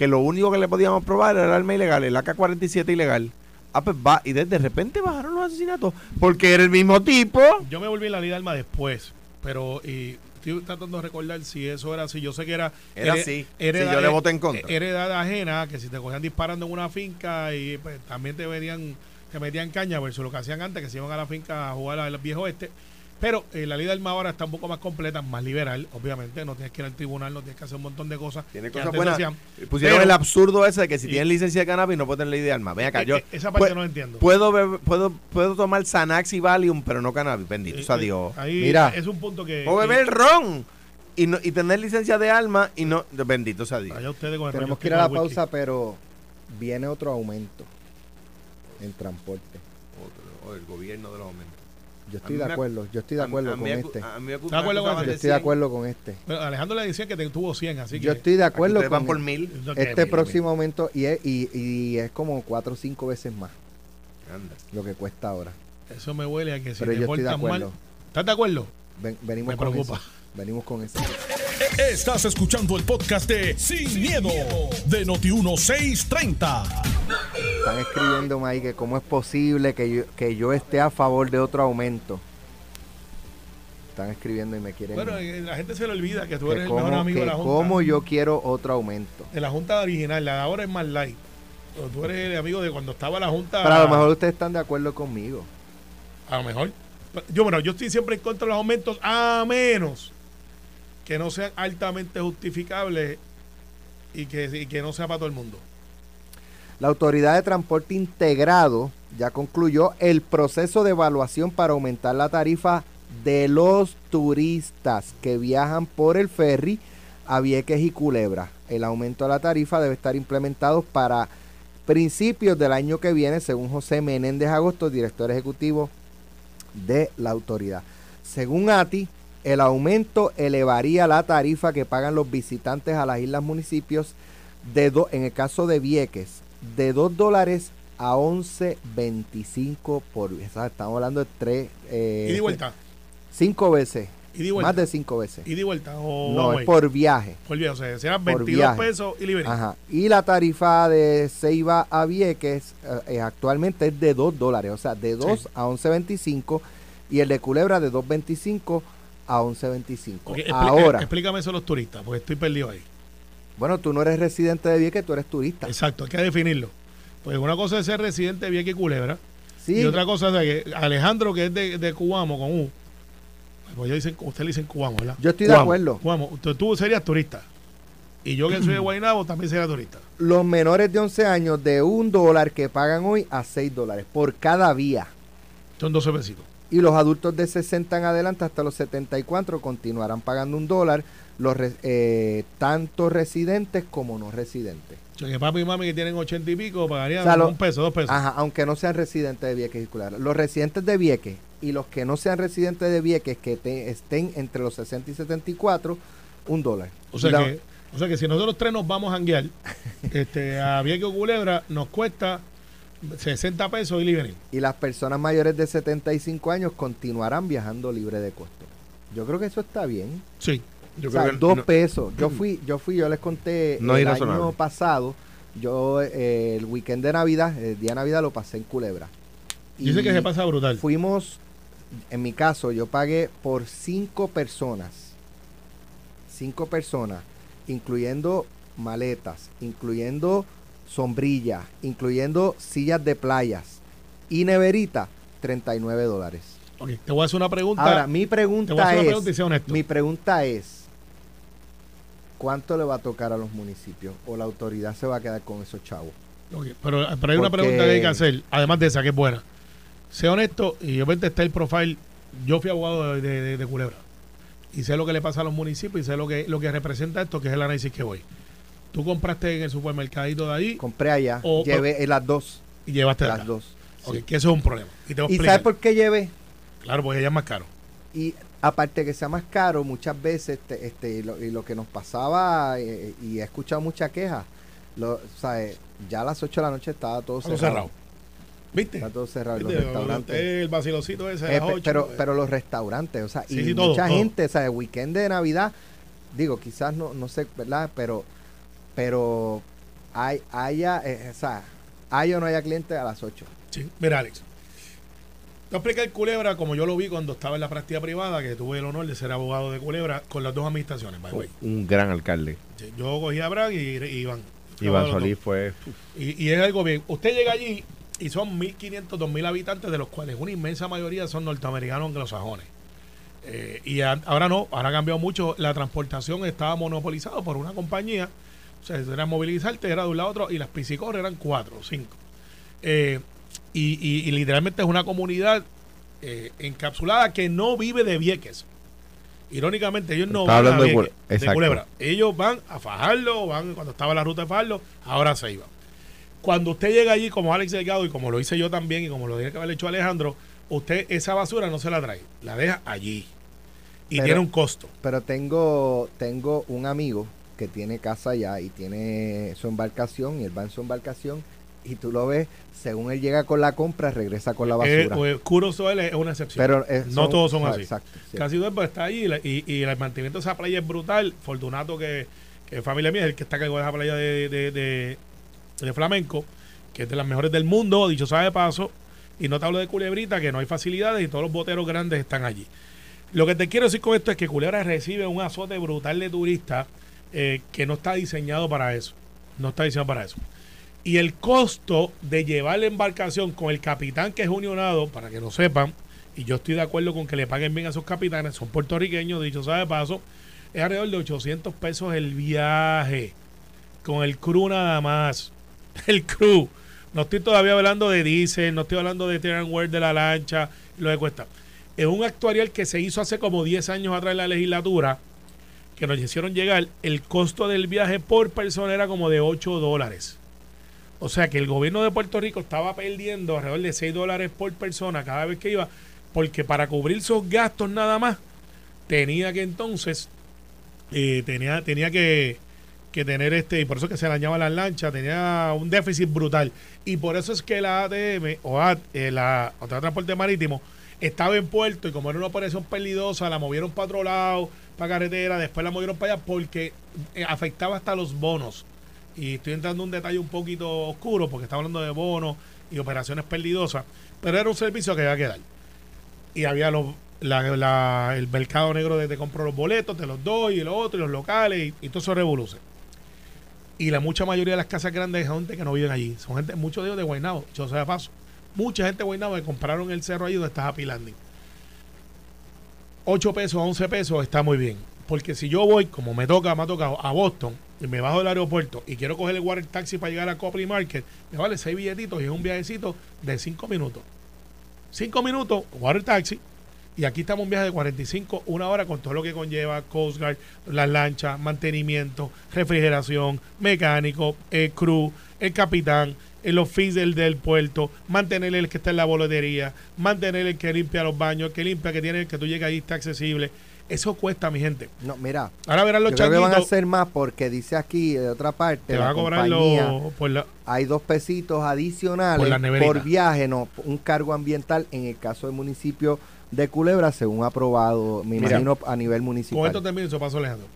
C: que lo único que le podíamos probar era el arma ilegal, el AK-47 ilegal. Ah, pues va, y de, de repente bajaron los asesinatos, porque era el mismo tipo.
D: Yo me volví en la ley de alma después, pero y estoy tratando de recordar si eso era así. Yo sé que era.
C: Era así.
D: heredad
C: Sí, yo le voté en contra.
D: Heredad ajena, que si te cogían disparando en una finca y pues, también te venían, te metían caña versus lo que hacían antes, que se iban a la finca a jugar al viejo este. Pero eh, la ley de alma ahora está un poco más completa, más liberal, obviamente. No tienes que ir al tribunal, no tienes que hacer un montón de cosas.
C: Tiene
D: que
C: cosas buenas.
D: hacían.
C: Pusieron
D: Pero-
C: el absurdo ese de que si
D: y-
C: tienen licencia de cannabis no pueden tener ley de armas. Ven acá,
D: Eh,
C: yo
D: eh, esa parte
C: pu-
D: no entiendo.
C: puedo, beber- puedo, puedo tomar Xanax y Valium, pero no cannabis. Bendito
D: Eh,
C: sea
D: eh,
C: Dios.
D: Ahí
B: Mira.
D: es un punto que.
C: O beber ron y, no, y tener licencia de arma y no. Bendito sea Dios.
B: Tenemos que ir a la
D: whisky.
B: pausa, pero viene otro aumento en transporte.
C: Otro, o el gobierno de los aumentos.
B: Yo estoy de acuerdo, yo estoy de
C: A mí-
B: acuerdo
C: a mí
B: con
C: me-
B: este.
C: a mí me-
D: ¿Estás de acuerdo con
C: me-
B: Yo estoy de acuerdo con este.
D: Pero Alejandro le decía que te tuvo 100, así que.
B: Yo estoy de acuerdo
C: Ustedes van
B: con
C: por mil.
B: Este próximo aumento y es, y, y es como cuatro o cinco veces más
C: Anda.
B: lo que cuesta ahora.
D: Eso me huele a que si
B: Pero
D: te
B: yo estoy de
D: portas mal.
B: acuerdo.
D: ¿Estás de acuerdo?
B: Ven- venimos
D: Me
B: con
D: preocupa.
B: eso. Venimos con eso.
A: Estás escuchando el podcast de Sin, miedo, de Noti1630.
B: Están escribiéndome ahí que cómo es posible que yo, que yo esté a favor de otro aumento. Están escribiendo y me quieren...
D: Bueno, la gente se le olvida que tú
B: que
D: eres el mejor amigo de la Junta.
B: cómo yo quiero otro aumento.
D: De la Junta original, la de ahora es más light. Pero tú eres el amigo de cuando estaba la Junta.
B: Pero a lo mejor ustedes están de acuerdo conmigo.
D: A lo mejor. Yo, bueno, yo estoy siempre en contra de los aumentos, a menos que no sean altamente justificables y que, y que no sea para todo el mundo.
B: La Autoridad de Transporte Integrado ya concluyó el proceso de evaluación para aumentar la tarifa de los turistas que viajan por el ferry a Vieques y Culebra. El aumento de la tarifa debe estar implementado para principios del año que viene, según José Menéndez Agosto, director ejecutivo de la autoridad. Según ATI, el aumento elevaría la tarifa que pagan los visitantes a las islas municipios de en el caso de Vieques, de 2 dólares a 11.25 por o sea, estamos hablando de tres eh,
D: y de vuelta.
B: cinco veces
D: Y de vuelta.
B: más de cinco veces
D: Y de vuelta. O
B: no es por viaje
D: Por viaje, o sea, serán
B: por
D: 22
B: viaje.
D: pesos y libre.
B: Ajá. y la tarifa de Ceiba a Vieques eh, eh, actualmente es de 2 dólares o sea de 2
D: Sí.
B: a 11.25 y el de Culebra de 2.25 a 11.25
D: Ok, expli-
B: ahora
D: explícame eso a los turistas, porque estoy perdido ahí.
B: Bueno tú no eres residente de Vieques tú eres turista
D: Exacto, hay que definirlo. Pues una cosa es ser residente de Vieques y Culebra.
B: sí
D: Y otra cosa es que Alejandro, que es de, de Cubamo con U. Pues dicen, usted le dicen Cubamo, ¿verdad?
B: yo estoy de acuerdo
D: Cubamo. Tú, tú serías turista. Y yo que soy de Guaynabo también sería turista.
B: los menores de 11 años de un dólar que pagan hoy a 6 dólares por cada vía.
D: Son 12 pesitos.
B: Y los adultos de 60 en adelante hasta los 74 continuarán pagando un dólar, los eh, tanto residentes como no residentes.
D: O sea, que papi y mami que tienen 80 y pico pagarían
B: O sea, lo-
D: un peso, dos pesos.
B: Ajá, aunque no sean residentes de Vieques y Culebra. Los residentes de Vieques y los que no sean residentes de Vieques que te- estén entre los 60 y 74, un dólar.
D: O sea,
B: la-
D: que, o sea que si nosotros tres nos vamos a janguear este, a Vieques o Culebra, nos cuesta 60 pesos y libre.
B: Y las personas mayores de 75 años continuarán viajando libre de costo. Yo creo que eso está bien.
D: Sí.
C: Yo
B: O sea,
C: creo que
B: dos
C: no-
B: pesos. Yo fui, yo fui, yo les conté
C: No
B: el
C: razonable.
B: año pasado. Yo eh, el weekend de Navidad, el día de Navidad lo pasé en Culebra.
D: Dice
B: Y
D: que se pasa brutal.
B: Fuimos, en mi caso, yo pagué por cinco personas. Cinco personas, incluyendo maletas, incluyendo sombrillas, incluyendo sillas de playas y neverita, 39 dólares.
D: Ok, Te voy a hacer una pregunta.
B: Ahora, mi
D: te voy a
B: pregunta
D: una
B: es,
D: pregunta y sé honesto.
B: mi pregunta es, ¿cuánto le va a tocar a los municipios? ¿O la autoridad se va a quedar con esos chavos?
D: Ok, pero, pero hay una pregunta que hay que hacer, además de esa, que es buena. Sé honesto, y yo está el profile. Yo fui abogado de, de- de Culebra. Y sé lo que le pasa a los municipios y sé lo que, lo que representa esto, que es el análisis que voy. Tú compraste en el supermercadito de ahí
B: Compré allá,
D: O-
B: llevé eh, las dos,
D: y llevaste
B: las
D: acá.
B: dos.
D: Ok,
B: sí.
D: que eso es un problema. Y te voy a
B: ¿Y
D: explicar.
B: sabes por qué llevé?
D: Claro, porque ella es más caro.
B: Y aparte que sea más caro, muchas veces, este, este, y, lo, y lo que nos pasaba, eh, y he escuchado muchas quejas, lo, o sea, eh, ya a las 8 de la noche estaba todo cerrado.
D: cerrado. ¿Viste?
B: Está todo cerrado los restaurantes.
D: El vacilocito ese
B: Eh,
D: las
B: pero,
D: eh.
B: pero los restaurantes, o sea,
D: Sí,
B: y
D: sí,
B: mucha
D: todo.
B: gente, o sea, el weekend de Navidad, digo, quizás no, no sé, ¿verdad? Pero, pero hay, haya, eh, o sea, hay o no haya clientes a las 8.
D: Sí. Mira, Alex. Te voy a explicar Culebra como yo lo vi cuando estaba en la práctica privada, que tuve el honor de ser abogado de Culebra con las dos administraciones, by way.
C: Un gran alcalde.
D: Yo cogí a Brad y, y Iván.
C: Iván Solís fue.
D: Y, y es algo bien. Usted llega allí y son 1.500, 2.000 habitantes, de los cuales una inmensa mayoría son norteamericanos anglosajones. Eh, y a- ahora no, ahora ha cambiado mucho. La transportación estaba monopolizada por una compañía. O sea, era movilizarte, era de un lado a otro, y las piscicorres eran cuatro o cinco. Eh, y, y- y literalmente es una comunidad eh, encapsulada que no vive de Vieques. Irónicamente, ellos no
C: Está
D: van
C: hablando
D: a
C: de
D: Vieques, de
C: exacto.
D: Culebra. Ellos van a Fajardo, van cuando estaba la ruta de Fajardo, ahora se iban. Cuando usted llega allí, como Alex Delgado, y como lo hice yo también, y como lo dije que haber hecho Alejandro, usted esa basura no se la trae, la deja allí. Y
B: Pero-
D: tiene un costo.
B: Pero tengo, tengo un amigo que tiene casa allá y tiene su embarcación y él va en su embarcación y tú lo ves, según él llega con la compra, regresa con la
D: Eh,
B: basura.
D: pues, Curaçao es una excepción.
B: pero eh,
D: no todos son
B: ah,
D: así.
B: Exacto. sí.
D: Casi pues, está ahí y, la- y, y el mantenimiento de esa playa es brutal. Fortunato, que, que es familia mía, es el que está a cargo de esa playa de, de, de- de Flamenco, que es de las mejores del mundo, dicho sea de paso. Y no te hablo de Culebrita, que no hay facilidades y todos los boteros grandes están allí. Lo que te quiero decir con esto es que Culebra recibe un azote brutal de turistas eh, que no está diseñado para eso. No está diseñado para eso. Y el costo de llevar la embarcación con el capitán que es unionado, para que lo sepan, y yo estoy de acuerdo con que le paguen bien a sus capitanes, son puertorriqueños, dicho sea de paso, es alrededor de 800 pesos el viaje, con el crew nada más. El crew. No estoy todavía hablando de diésel, no estoy hablando de wear de la lancha, lo que cuesta. Es un actuarial que se hizo hace como 10 años atrás en la legislatura, que nos hicieron llegar, el costo del viaje por persona era como de 8 dólares. O sea que el gobierno de Puerto Rico estaba perdiendo alrededor de 6 dólares por persona cada vez que iba, porque para cubrir esos gastos nada más, tenía que entonces, eh, tenía, tenía que, que tener este, y por eso que se dañaban las lanchas, tenía un déficit brutal. Y por eso es que la ATM o eh, la de Transporte Marítimo estaba en puerto y como era una operación peligrosa, la movieron para otro lado, para carretera, después la movieron para allá porque eh, afectaba hasta los bonos. Y estoy entrando en un detalle un poquito oscuro porque está hablando de bonos y operaciones perdidosas, pero era un servicio que había que dar. Y había el mercado negro de te compro los boletos, te los doy y los otros, y los locales, y, todo eso revoluce. Y la mucha mayoría de las casas grandes son gente que no viven allí. Son gente, muchos de ellos de Guaynabo, yo sé de paso. Mucha gente de Guaynabo que compraron el cerro allí donde está Happy Landing. 8 pesos, 11 pesos está muy bien. Porque si yo voy, como me toca, me ha tocado a Boston, me bajo del aeropuerto y quiero coger el water taxi para llegar a Copley Market, me vale 6 billetitos y es un viajecito de 5 minutos. 5 minutos, water taxi, y aquí estamos un viaje de 45, una hora con todo lo que conlleva Coast Guard, las lanchas, mantenimiento, refrigeración, mecánico, el crew, el capitán, eh, los fees del, puerto, mantener el que está en la boletería, mantener el que limpia los baños, el que limpia, que tiene, que tú llegas ahí está accesible. Eso cuesta, mi gente.
B: No, mira,
D: Ahora verán los
B: yo creo que van a hacer más porque dice aquí de otra parte,
D: Te van a cobrar los- por la-
B: hay dos pesitos adicionales
D: Por
B: viaje, no, un cargo ambiental en el caso del municipio de Culebra, según aprobado, me
C: Mira,
B: imagino, a nivel
D: Con
B: municipal.
D: esto termino y se paso Alejandro.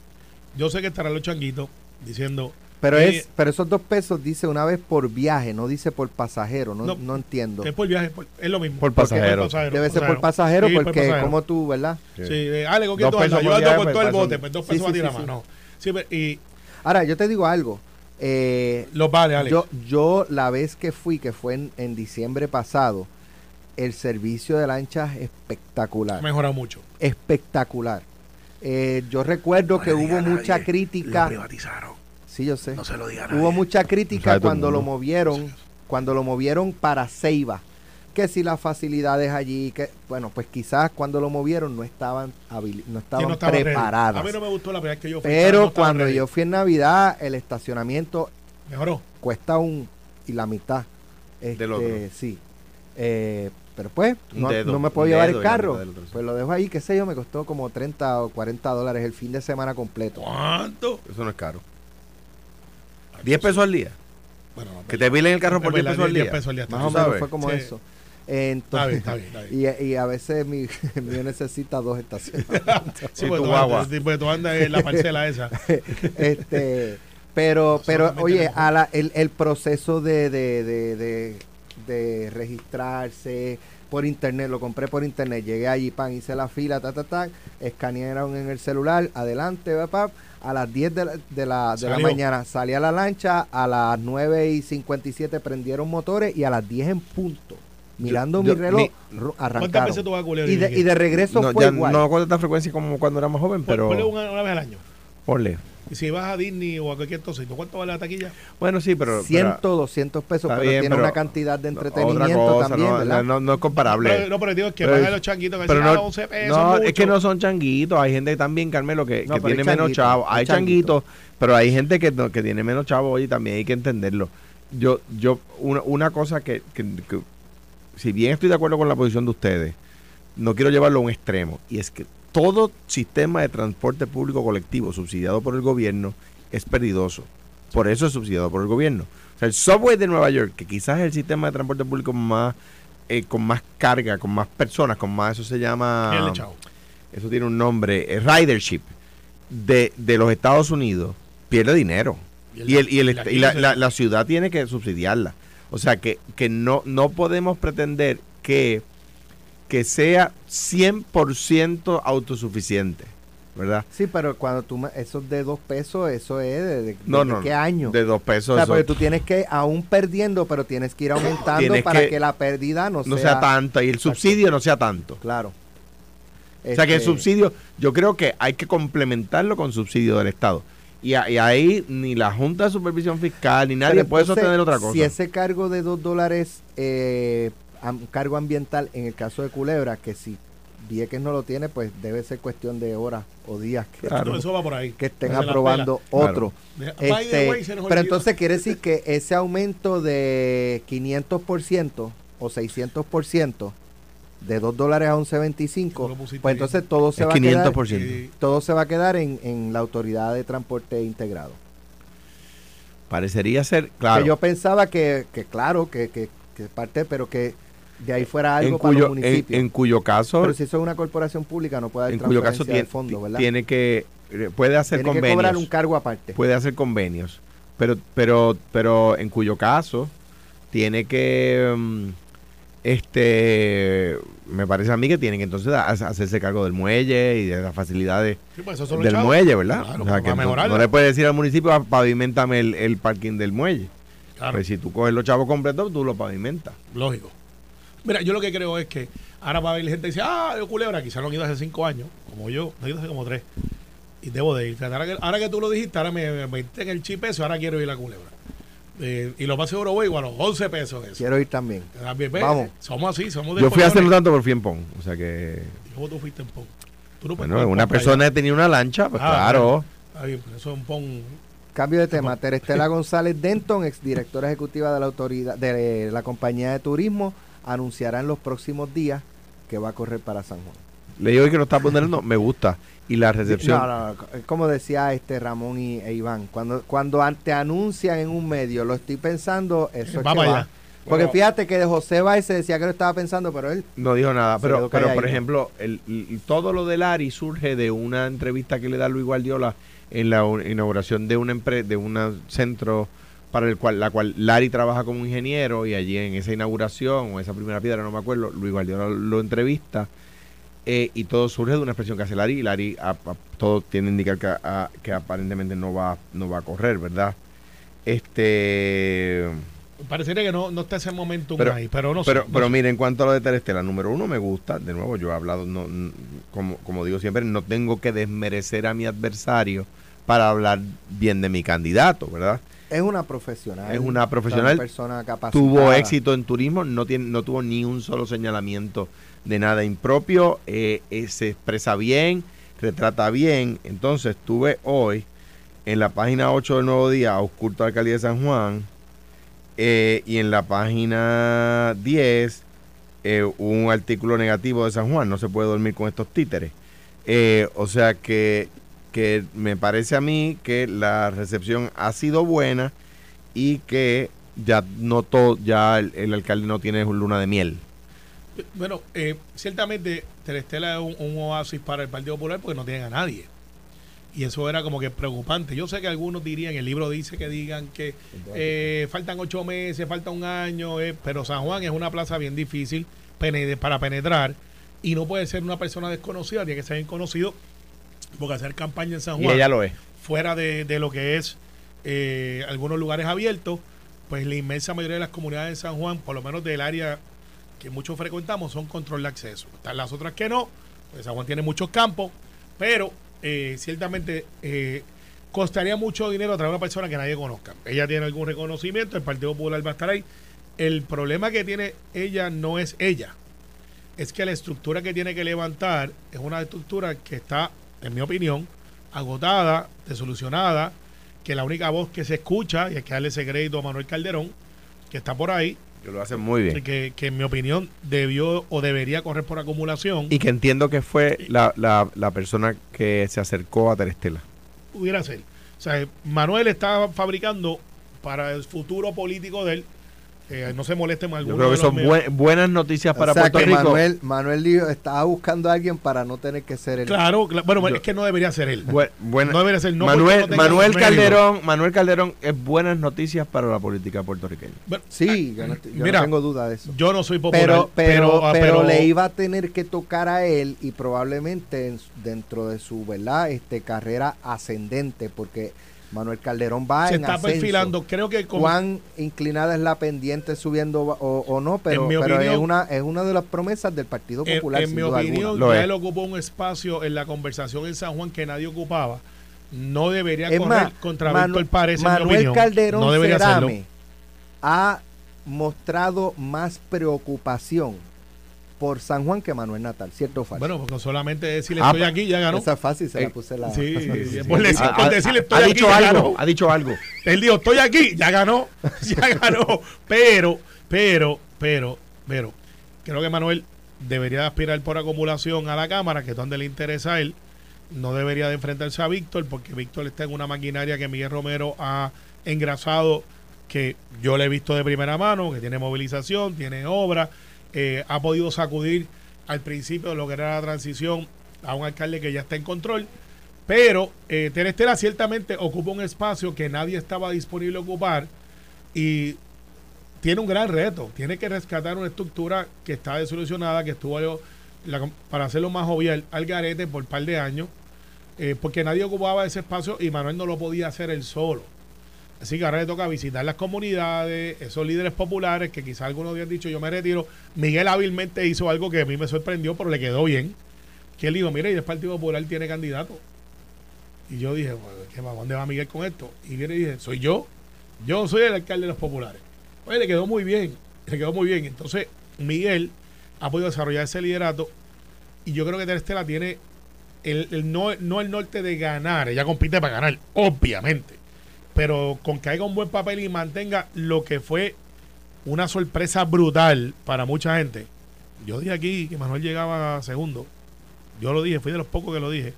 D: Yo sé que estarán los changuitos diciendo.
B: Pero
D: eh,
B: es, pero esos dos pesos dice una vez por viaje, no dice por pasajero, no,
D: No,
B: no, entiendo.
D: Es por viaje, por- es lo mismo.
C: Por pasajero.
B: Debe ser por pasajero
D: Sí, por
B: porque
D: pasajero.
B: como tú, ¿verdad?
D: Sí, eh, Ale, ¿con quién
C: Dos
D: tú andas?
C: pesos
D: Yo ando con
C: pues,
D: todo el bote, pues dos
B: Sí,
D: pesos
B: sí,
D: a tirar
B: sí,
D: más.
B: sí.
D: No. Sí, pero- y
B: Ahora, yo te digo algo. eh,
D: los vale, Ale.
B: yo, yo la vez que fui, que fue en, en diciembre pasado, el servicio de lanchas
D: ha
B: espectacular.
D: mejorado mucho.
B: Espectacular. Eh, yo recuerdo que hubo mucha crítica.
D: privatizaron.
B: Sí, yo sé.
D: No se lo diga
B: Hubo
D: nadie.
B: mucha crítica cuando lo movieron, cuando lo movieron para Ceiba. Que si las facilidades allí, que bueno, pues quizás cuando lo movieron no estaban no estaban
D: no estaba ready.
B: preparadas.
D: A mí no me gustó la primera vez que yo fui.
B: Pero
D: no
B: cuando
D: ready.
B: yo fui en Navidad, el estacionamiento
D: Mejoró.
B: cuesta un y la mitad. Este,
C: Del otro.
B: Sí. Eh, pero pues, no,
C: dedo,
B: no me puedo llevar el carro. Pues lo dejo ahí, qué sé yo, me costó como 30 o 40 dólares el fin de semana completo.
D: ¿Cuánto?
C: Eso no es caro. 10 pesos al día.
D: Bueno, no,
C: Que te pilen el carro por 10
D: verdad,
C: pesos al
D: 10
C: día.
D: pesos al día.
B: Más o menos fue como
D: Sí.
B: eso. Entonces,
D: Está bien, está bien,
B: Y, y a veces mi, mío necesita dos estaciones.
D: Sí,
C: tu
D: tú, andas, tú en la parcela esa.
B: este, pero, pero oye, a la- el, el proceso de, de, de, de, de registrarse por internet, lo compré por internet, llegué allí, pan, hice la fila, ta, ta, ta, escanearon en el celular, adelante, va, a las 10 de la, de la, de la mañana salí a la lancha, a las 9 y 57 prendieron motores y a las 10 en punto, mirando
C: yo-
B: mi reloj,
C: mi-
B: ru-
D: ¿Cuántas
B: arrancaron.
D: veces tú vas a Culebra?
B: Y de, y de regreso
C: No,
B: fue
C: ya
B: igual.
C: no con tanta frecuencia como cuando era más joven,
D: Pero,
C: pero.
D: una, una vez al año.
C: Ponle.
D: Y si vas a Disney o a cualquier otro sitio, ¿cuánto vale la taquilla?
C: Bueno, sí, pero.
B: 100,
C: pero-
B: 200 pesos, pero
C: bien,
B: tiene
C: pero-
B: una cantidad de entretenimiento
C: otra cosa,
B: también,
C: no,
B: ¿verdad?
C: No, no es comparable.
D: Pero, no, pero digo es que pagan los changuitos que
C: pero no,
D: ah, 11 pesos.
C: no,
D: mucho.
C: es que no son changuitos. Hay gente también, Carmelo, que, tiene menos chavos.
B: hay
C: Hay
B: changuitos.
C: pero hay gente que, no- que tiene menos chavos y también hay que entenderlo. Yo, yo, una, una cosa que, que- que- si bien estoy de acuerdo con la posición de ustedes, no quiero llevarlo a un extremo. Y es que todo sistema de transporte público colectivo subsidiado por el gobierno es perdidoso. Por eso es subsidiado por el gobierno. O sea, el subway de Nueva York, que quizás es el sistema de transporte público más eh, con más carga, con más personas, con más, eso se llama eso tiene un nombre, eh, ridership de, de los Estados Unidos pierde dinero. Y, el, y, el, y la, la- la ciudad tiene que subsidiarla. O sea que, que no, no podemos pretender que, que sea 100% autosuficiente, ¿verdad?
B: Sí, pero cuando tú, me- esos de dos pesos, eso es de, de-
C: No,
B: de
C: no.
B: qué año.
C: De dos pesos.
B: o sea,
C: eso
B: porque tú tienes que, aún perdiendo, pero tienes que ir aumentando para
C: que-
B: que, la pérdida no,
C: no sea tanto y el subsidio no sea tanto.
B: Claro.
C: O sea que el
B: Este,
C: subsidio, yo creo que hay que complementarlo con subsidio del Estado. Y, a- y ahí ni la Junta de Supervisión Fiscal ni nadie puede sostener otra cosa.
B: Si ese cargo de dos dólares, eh, cargo ambiental, en el caso de Culebra, que si Vieques no lo tiene, pues debe ser cuestión de horas o días que,
C: Claro.
D: No, eso va por ahí.
B: que estén aprobando otro. Este,
D: way,
B: pero entonces quiere decir que ese aumento de 500% o 600% de 2 dólares a
D: Tú
B: 11.25,
D: lo pusiste
B: pues entonces todo se va a quedar
C: 500%.
D: Sí.
B: todo se va a quedar en, en la autoridad de transporte integrado.
C: Parecería ser, claro,
B: Que yo pensaba que, que claro, que, que, que parte, pero que de ahí fuera algo
C: en,
B: para los
C: cuyo,
B: municipios.
C: en cuyo caso,
B: pero si eso es una corporación pública no puede haber
C: en cuyo caso
B: transferencia
C: tiene,
B: de fondos, ¿verdad?
C: tiene que, eh, puede hacer
B: Tiene que
C: convenios.
B: cobrar un cargo aparte.
C: puede hacer convenios, pero, pero, pero en cuyo caso tiene que, mm, este, me parece a mí que tienen que entonces ha- hacerse cargo del muelle y de las facilidades
D: Sí, pues
C: del
D: chavos.
C: muelle, ¿verdad?
D: Claro,
C: o sea, que no,
D: mejorarlo.
C: no le puedes decir al municipio, "Ah, pavimentame el, el parking del muelle.
D: Claro.
C: Pues si tú coges los chavos completos, tú lo pavimentas.
D: Lógico. Mira, yo lo que creo es que ahora va a haber gente que dice, ah, yo culebra, quizás lo han ido hace cinco años, como yo, no he ido hace como tres. Y debo de ir. Ahora que, ahora que tú lo dijiste, ahora me, me metí en el chip eso, ahora quiero ir a culebra. Eh, y lo más seguro voy igual a los 11 pesos eso.
B: Quiero ir también. Vamos.
D: Somos así, somos de
C: Yo fui a hacerlo tanto por Fiempón. O sea que,
D: ¿Y ¿Cómo tú fuiste en PON? Tú no puedes
C: bueno, una persona que tenía una lancha, pues
D: Ah,
C: claro.
D: Está bien, pero eso es un PON.
B: Cambio de tema. Terestela González Denton, exdirectora ejecutiva de la autoridad de la compañía de turismo, anunciará en los próximos días que va a correr para San Juan.
C: Leí hoy que lo está ponderando, me gusta. Y la recepción.
B: No, no, no, como decía este Ramón y e Iván, cuando, cuando an- te anuncian en un medio, lo estoy pensando, eso es
D: Va
B: que va.
D: allá.
B: Porque
C: Bueno.
B: fíjate que de José Báez se decía que lo estaba pensando, pero él
C: No dijo nada, pero, pero por ejemplo, el, el- todo lo de Lari surge de una entrevista que le da Luis Guardiola en la inauguración de una empre- de un centro para el cual la cual Lari trabaja como ingeniero y allí en esa inauguración o esa primera piedra, no me acuerdo, Luis Guardiola lo entrevista eh, y todo surge de una expresión que hace Lari y Lari a- a- todo tiene que indicar que, a- que aparentemente no va no va a correr, ¿verdad? Este
D: Parecería que no, no está ese momento
C: Pero-
D: ahí, pero no sé.
C: pero,
D: no
C: pero
D: sé.
C: mire, en cuanto a lo de Terestela, número uno me gusta. De nuevo, yo he hablado, no, como, como digo siempre, no tengo que desmerecer a mi adversario para hablar bien de mi candidato, ¿verdad?
B: Es una profesional.
C: Es una profesional,
B: persona capacitada.
C: Tuvo éxito en turismo, no, tiene, no tuvo ni un solo señalamiento de nada impropio, eh, eh, se expresa bien, retrata bien. Entonces, tuve hoy en la página 8 del Nuevo Día, Osculto de Alcaldía de San Juan, eh, y en la página 10, eh, un artículo negativo de San Juan, no se puede dormir con estos títeres. O sea que, que me parece a mí que la recepción ha sido buena y que ya no todo, ya el, el alcalde no tiene luna de miel.
D: Bueno, eh, ciertamente Terestela es un, un oasis para el Partido Popular porque no tienen a nadie. Y eso era como que preocupante. Yo sé que algunos dirían, el libro dice que digan que eh, faltan ocho meses, falta un año, eh, pero San Juan es una plaza bien difícil para penetrar y no puede ser una persona desconocida, tiene que ser bien conocido porque hacer campaña en San
C: Y
D: Juan
C: ella lo es.
D: fuera de, de lo que es eh, algunos lugares abiertos, pues la inmensa mayoría de las comunidades de San Juan, por lo menos del área que muchos frecuentamos, son control de acceso. Están las otras que no, pues San Juan tiene muchos campos, pero eh, ciertamente eh, costaría mucho dinero traer a una persona que nadie conozca. Ella tiene algún reconocimiento, el Partido Popular va a estar ahí. El problema que tiene ella no es ella, es que la estructura que tiene que levantar es una estructura que está, en mi opinión, agotada, desolucionada, que la única voz que se escucha, y hay que darle ese crédito a Manuel Calderón, que está por ahí,
C: Que lo hace muy bien.
D: que, que en mi opinión debió o debería correr por acumulación,
C: Y que entiendo que fue la, la, la persona que se acercó a Terestela.
D: pudiera ser. O sea, Manuel está fabricando para el futuro político de él, eh, no se moleste más
C: Yo creo que son buen- buenas noticias para
B: o sea
C: Puerto
B: que
C: Rico.
B: Manuel, Manuel dijo, estaba buscando a alguien para no tener que ser el
D: Claro, cla- bueno,
C: Yo-
D: es que no debería ser él.
C: Bu- buena-
D: No debería ser, no
C: Manuel,
D: no
C: Manuel. Calderón, Manuel Calderón es buenas noticias para la política puertorriqueña.
B: Sí, yo no, estoy- yo no
D: Mira,
B: tengo duda de eso.
D: yo no soy popular,
B: Pero, pero,
D: ah,
B: pero, le iba a tener que tocar a él y probablemente en su- dentro de su verdad este carrera ascendente, porque Manuel Calderón va
D: se
B: en
D: está
B: ascenso.
D: perfilando. Creo que con,
B: Cuán inclinada es la pendiente subiendo o, o no, pero, es una es una de las promesas del Partido Popular.
D: en
B: sin
D: mi
B: duda
D: opinión, ya él ocupó un espacio en la conversación en San Juan que nadie ocupaba. No debería
B: Es
D: correr
B: más,
D: contra
B: Manu-
D: Víctor Párez, en mi
B: Manuel
D: opinión.
B: Calderón
D: no debería hacerlo.
B: Cerame ha mostrado más preocupación por San Juan que Manuel Natal, ¿cierto o falso?
D: Bueno, porque solamente decirle
C: Ah,
D: estoy aquí, ya ganó.
B: Esa es fácil, se
C: Eh,
B: la puse la...
D: sí,
B: sí,
D: por decir-
C: Ha-
D: por
C: ha-
D: decirle estoy
C: ha
D: aquí,
C: dicho
D: ya
C: algo,
D: ganó.
C: ha dicho algo.
D: Él dijo, estoy aquí, ya ganó, ya ganó. Pero, pero, pero, pero, creo que Manuel debería aspirar por acumulación a la Cámara, que es donde le interesa a él. No debería de enfrentarse a Víctor, porque Víctor está en una maquinaria que Miguel Romero ha engrasado, que yo le he visto de primera mano, que tiene movilización, tiene obra, eh, ha podido sacudir al principio de lo que era la transición a un alcalde que ya está en control. Pero eh, Terestela ciertamente ocupa un espacio que nadie estaba disponible a ocupar y tiene un gran reto. Tiene que rescatar una estructura que está desolucionada, que estuvo para hacerlo más jovial al garete por un par de años, eh, porque nadie ocupaba ese espacio y Manuel no lo podía hacer él solo. Así que ahora le toca visitar las comunidades, esos líderes populares que quizás algunos habían dicho yo me retiro. Miguel hábilmente hizo algo que a mí me sorprendió, pero le quedó bien. Que él dijo, mire, y el Partido Popular tiene candidato. Y yo dije, bueno, ¿qué va? ¿dónde va Miguel con esto? Y viene y dije, soy yo. Yo soy el alcalde de los populares. Oye, le quedó muy bien. Le quedó muy bien. Entonces, Miguel ha podido desarrollar ese liderato. Y yo creo que Terestela tiene el, el no, no el norte de ganar. Ella compite para ganar, obviamente. Pero con que haga un buen papel y mantenga lo que fue una sorpresa brutal para mucha gente. Yo dije aquí que Manuel llegaba segundo. Yo lo dije, fui de los pocos que lo dije.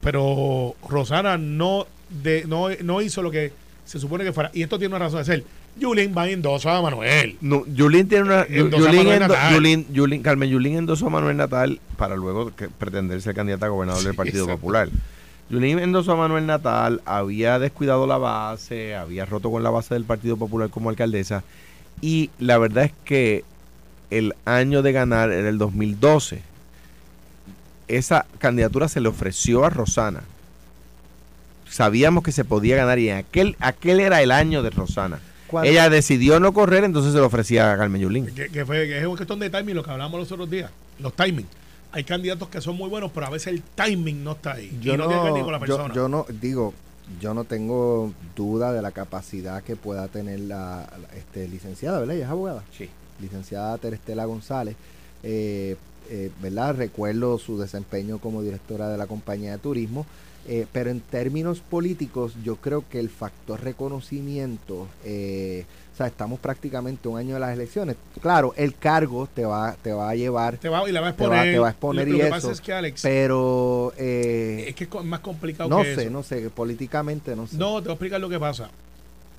D: Pero Rosana no, de, no, no hizo lo que se supone que fuera. Y esto tiene una razón de ser. Yulín va endoso a Manuel.
C: No, Yulín tiene una.
D: Endosa Manuel
C: endo-
D: Natal.
C: Yulín- Yulín- Carmen Yulín endosó a Manuel Natal para luego que- pretender ser candidata a gobernador del Partido
D: exacto.
C: Popular. Yulín endosó a Manuel Natal, había descuidado la base, había roto con la base del Partido Popular como alcaldesa. Y la verdad es que el año de ganar era el 2012. Esa candidatura se le ofreció a Rosana. Sabíamos que se podía ganar y en aquel, aquel era el año de Rosana.
B: Cuando-
C: Ella decidió no correr, entonces se lo ofrecía a Carmen Yulín.
D: Que, que fue, que es una cuestión de timing, lo que hablamos los otros días. Los timing. Hay candidatos que son muy buenos, pero a veces el timing no está ahí.
B: yo
D: y no,
B: no,
D: tiene que ver ni con la
B: yo-
D: persona.
B: yo no digo yo no tengo duda de la capacidad que pueda tener la, la- este, licenciada verdad ella es abogada
C: Sí.
B: licenciada Terestela González eh, eh, verdad recuerdo su desempeño como directora de la compañía de turismo eh, pero en términos políticos yo creo que el factor reconocimiento eh, o sea estamos prácticamente un año de las elecciones claro el cargo te va te va a llevar
D: te va, y la va a
B: te va-
D: exponer.
B: te va a exponer
D: lo,
B: y
D: lo que
B: eso,
D: pasa es que Alex,
B: pero eh,
D: es que es más complicado
B: no
D: que
B: sé,
D: eso.
B: no sé, políticamente no sé.
D: No, te voy a explicar lo que pasa.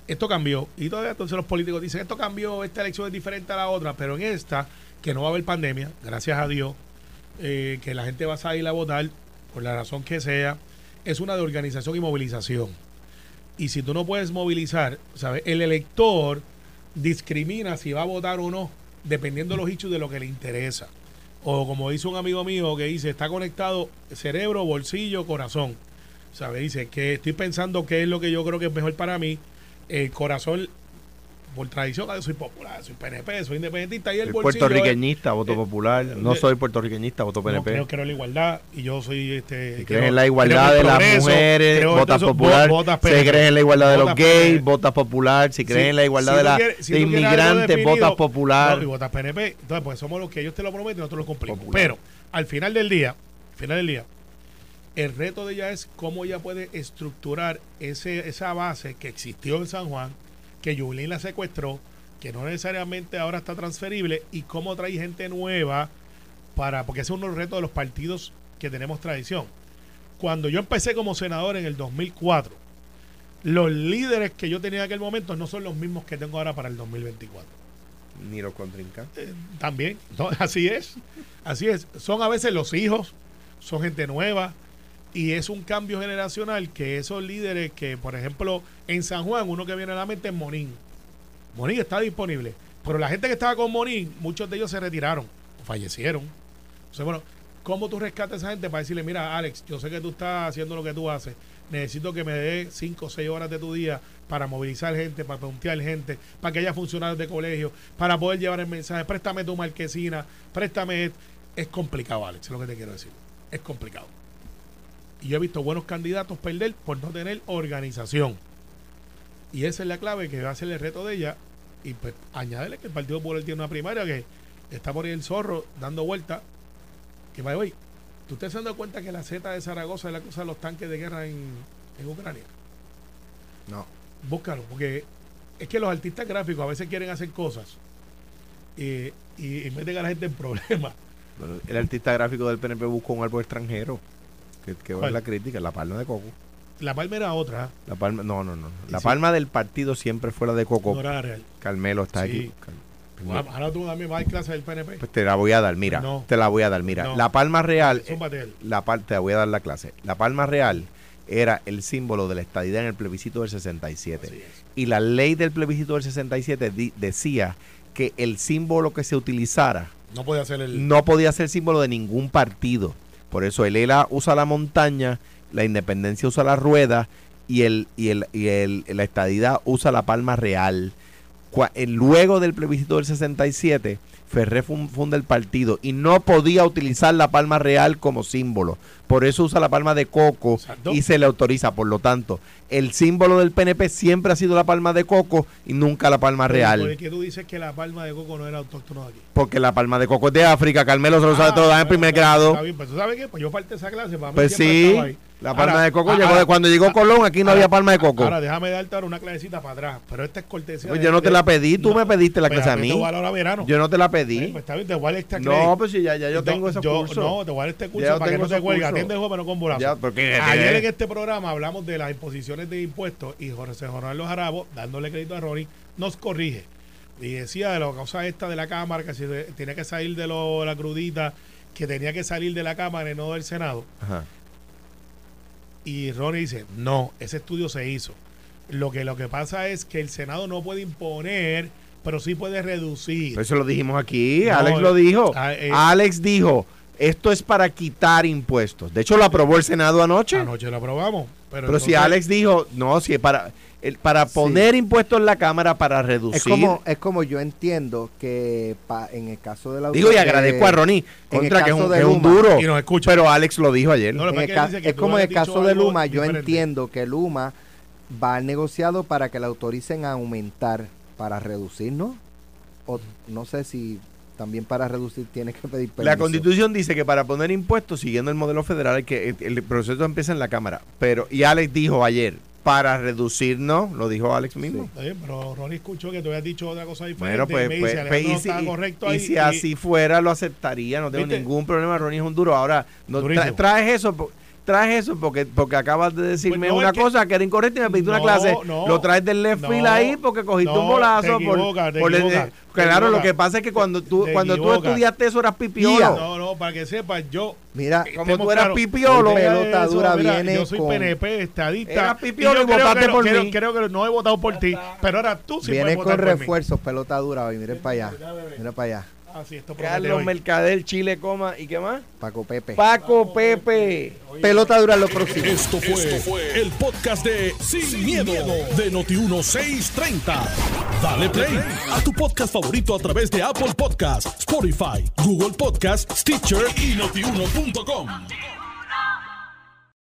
D: Esto cambió. Y todavía entonces los políticos dicen, esto cambió, esta elección es diferente a la otra, pero en esta, que no va a haber pandemia, gracias a Dios, eh, que la gente va a salir a votar, por la razón que sea, es una de organización y movilización. Y si tú no puedes movilizar, ¿sabes? El elector discrimina si va a votar o no, dependiendo de los hechos de lo que le interesa. O como dice un amigo mío que dice, está conectado cerebro, bolsillo, corazón. ¿Sabe? Dice que estoy pensando qué es lo que yo creo que es mejor para mí. El corazón, por tradición, soy popular, soy PNP, soy independentista y el bolsillo.
C: puertorriqueñista, voto
D: eh,
C: popular. No
D: eh,
C: soy puertorriqueñista, voto
D: No,
C: PNP.
D: creo, creo la igualdad y yo soy este
C: crees en la igualdad de las mujeres, votas popular.
D: votas
C: si
D: PNP,
C: crees en la igualdad de los gays, votas popular. Si crees
D: Si-
C: en la igualdad de,
D: tú
C: la,
D: quieres- si
C: de
D: tú quieres algo
C: inmigrantes, votas popular.
D: No, y votas PNP. Entonces, pues somos los que ellos te lo prometen y nosotros lo cumplimos. Pero al final del día, al final del día, el reto de ella es cómo ella puede estructurar ese, esa base que existió en San Juan, que Yulín la secuestró, que no necesariamente ahora está transferible, y cómo trae gente nueva para, porque ese es uno de los retos de los partidos que tenemos tradición. Cuando yo empecé como senador en el 2004, los líderes que yo tenía en aquel momento no son los mismos que tengo ahora para el 2024.
C: Ni los contrincantes.
D: Eh, también, no, así es, así es. Son a veces los hijos, son gente nueva y es un cambio generacional que esos líderes que, por ejemplo, en San Juan, uno que viene a la mente es Monín. Monín está disponible, pero la gente que estaba con Monín, muchos de ellos se retiraron, fallecieron. Entonces, bueno, ¿cómo tú rescatas a esa gente para decirle, mira, Alex, yo sé que tú estás haciendo lo que tú haces, necesito que me dé 5 o 6 horas de tu día para movilizar gente, para puntear gente, para que haya funcionarios de colegio, para poder llevar el mensaje, préstame tu marquesina, préstame... Es complicado, Alex, es lo que te quiero decir. Es complicado. Y yo he visto buenos candidatos perder por no tener organización. Y esa es la clave que va a ser el reto de ella. Y pues añádele que el Partido Popular tiene una primaria que está por ahí el zorro dando vuelta. Que vaya hoy. ¿Tú te has dado cuenta que la Z de Zaragoza es la cosa de los tanques de guerra en, en Ucrania?
B: No.
D: Búscalo, porque es que los artistas gráficos a veces quieren hacer cosas y, y, y meten a la gente en problemas.
C: Bueno, el artista gráfico del PNP buscó un árbol extranjero. Que, que la crítica, la palma de coco.
D: La palma era otra, ¿eh?
C: La palma, no, no, no. La
D: sí.
C: palma del partido siempre fue la de coco.
D: no era la real.
C: Carmelo está
D: Sí.
C: aquí.
D: Ahora tú también vas a clase del PNP.
C: Pues te la voy a dar, mira.
D: No.
C: Te la voy a dar, mira.
D: No.
C: La palma real.
D: Él.
C: la par- te voy a dar la clase. La palma real era el símbolo de la estadidad en el plebiscito del 67.
D: Así es.
C: Y la ley del plebiscito del 67 di- decía que el símbolo que se utilizara
D: No puede hacer el.
C: no podía ser símbolo de ningún partido. Por eso el ELA usa la montaña, la independencia usa la rueda y el y el y el la estadidad usa la palma real. Eh, Luego del plebiscito del 67, Ferré fun- funda el partido y no podía utilizar la palma real como símbolo. Por eso usa la palma de coco
D: Exacto.
C: y se le autoriza. Por lo tanto, el símbolo del PNP siempre ha sido la palma de coco y nunca la palma real.
D: Por que tú dices que la palma de coco no era autóctono de aquí.
C: Porque la palma de coco es de África. Carmelo se lo sabe
D: Ah,
C: todo, da en
D: bueno,
C: primer grado.
D: Está bien, pues tú sabes qué, pues yo falté esa clase. Para mí
C: Pues sí,
D: ahí.
C: La palma
D: Ahora,
C: de coco
D: ah,
C: llegó
D: ahora,
C: de cuando llegó
D: ah,
C: Colón, aquí no
D: ahora,
C: había palma de coco.
D: Ahora déjame darte ahora una clasecita para atrás, pero esta es cortesía.
C: Pues
D: de-
C: yo no te la pedí, tú
D: No,
C: me pediste la clase a
D: mí a verano.
C: Yo no te la pedí.
D: Pues está bien, te voy a dar este
C: No, pues sí, ya, ya yo tengo esos
D: yo,
C: cursos.
D: No, te voy a dar este curso
C: Ya
D: para que no te
C: cursos.
D: Atiende joven, pero con bolazo.
C: Ya, porque-
D: Ayer en este programa hablamos de las imposiciones de impuestos y José Ronaldo Jarabo, dándole crédito a Ronnie, nos corrige. Y decía de la causa esta de la Cámara, que si tenía que salir de lo, la crudita, que tenía que salir de la Cámara y no del Senado.
C: Ajá.
D: Y Ronnie dice, no, ese estudio se hizo. Lo que, lo que pasa es que el Senado no puede imponer, pero sí puede reducir.
C: Eso lo dijimos aquí,
D: No,
C: Alex lo dijo.
D: ah, eh.
C: Alex dijo, esto es para quitar impuestos. De hecho, lo aprobó el Senado anoche.
D: Anoche lo aprobamos. Pero,
C: Pero si Alex dijo, no, si es para, el- para
B: Sí.
C: poner impuestos en la Cámara para reducir.
B: Es como, es como yo entiendo que pa- en el caso de la
C: digo, y
B: de-
C: agradezco a Ronnie, contra que es un, es duro.
D: Y nos escucha.
C: Pero Alex lo dijo ayer.
D: No, lo
B: en
D: que
B: el
D: pasa
B: ca-
D: es
B: como en el caso de Luma, yo
D: diferente.
B: entiendo que Luma va al negociado para que le autoricen a aumentar para reducir, ¿no? O no sé si también para reducir tiene que pedir permiso.
C: La constitución dice que para poner impuestos, siguiendo el modelo federal, que el, el proceso empieza en la Cámara. Pero, y Alex dijo ayer, para reducir, no, lo dijo Alex mismo.
D: Pero Ronnie escuchó que tú habías dicho otra cosa diferente.
C: Bueno, pues, pues, pues, y si, y-
D: correcto
C: y
D: ahí,
C: si así fuera, lo aceptaría, no tengo
D: ¿Viste?
C: ningún problema. Ronnie es un duro. Ahora, no, tra- traes eso, traes eso porque, porque acabas de decirme
D: Pues no,
C: una
D: es que-
C: cosa que era incorrecta y me pediste una clase.
D: no,
C: lo traes del left
D: no,
C: field ahí porque cogiste
D: no,
C: un bolazo.
D: te
C: por-
D: equivocas, te
C: por el-
D: equivocas, te
C: claro, lo que pasa es que cuando tú,
D: Te
C: cuando tú estudiaste eso eras pipiolo.
D: No, no, para que sepas, yo.
B: Mira,
C: Como
D: estemos
C: tú eras pipiolo.
B: Pelota
D: eso,
B: dura
D: mira,
B: viene
D: Yo soy
B: con-
D: PNP, estadista.
C: Eras pipiolo
D: yo
C: y
D: creo
C: votaste
D: que no-
C: por
D: creo-
C: mí.
D: Creo que no he votado por ti, pero ahora tú sí
B: viene
D: puedes
B: con refuerzos, pelota dura hoy, miren para allá. Mira para allá.
D: Ah, sí, esto
C: Carlos
D: hoy.
C: Mercader, Chile, coma, ¿y qué más?
B: Paco Pepe.
C: Paco Pepe.
B: pelota dura lo próximo.
A: Esto fue, el podcast de Sin, miedo, de Noti1630. Dale play a tu podcast favorito a través de Apple Podcasts, Spotify, Google Podcasts, Stitcher y notiuno.com.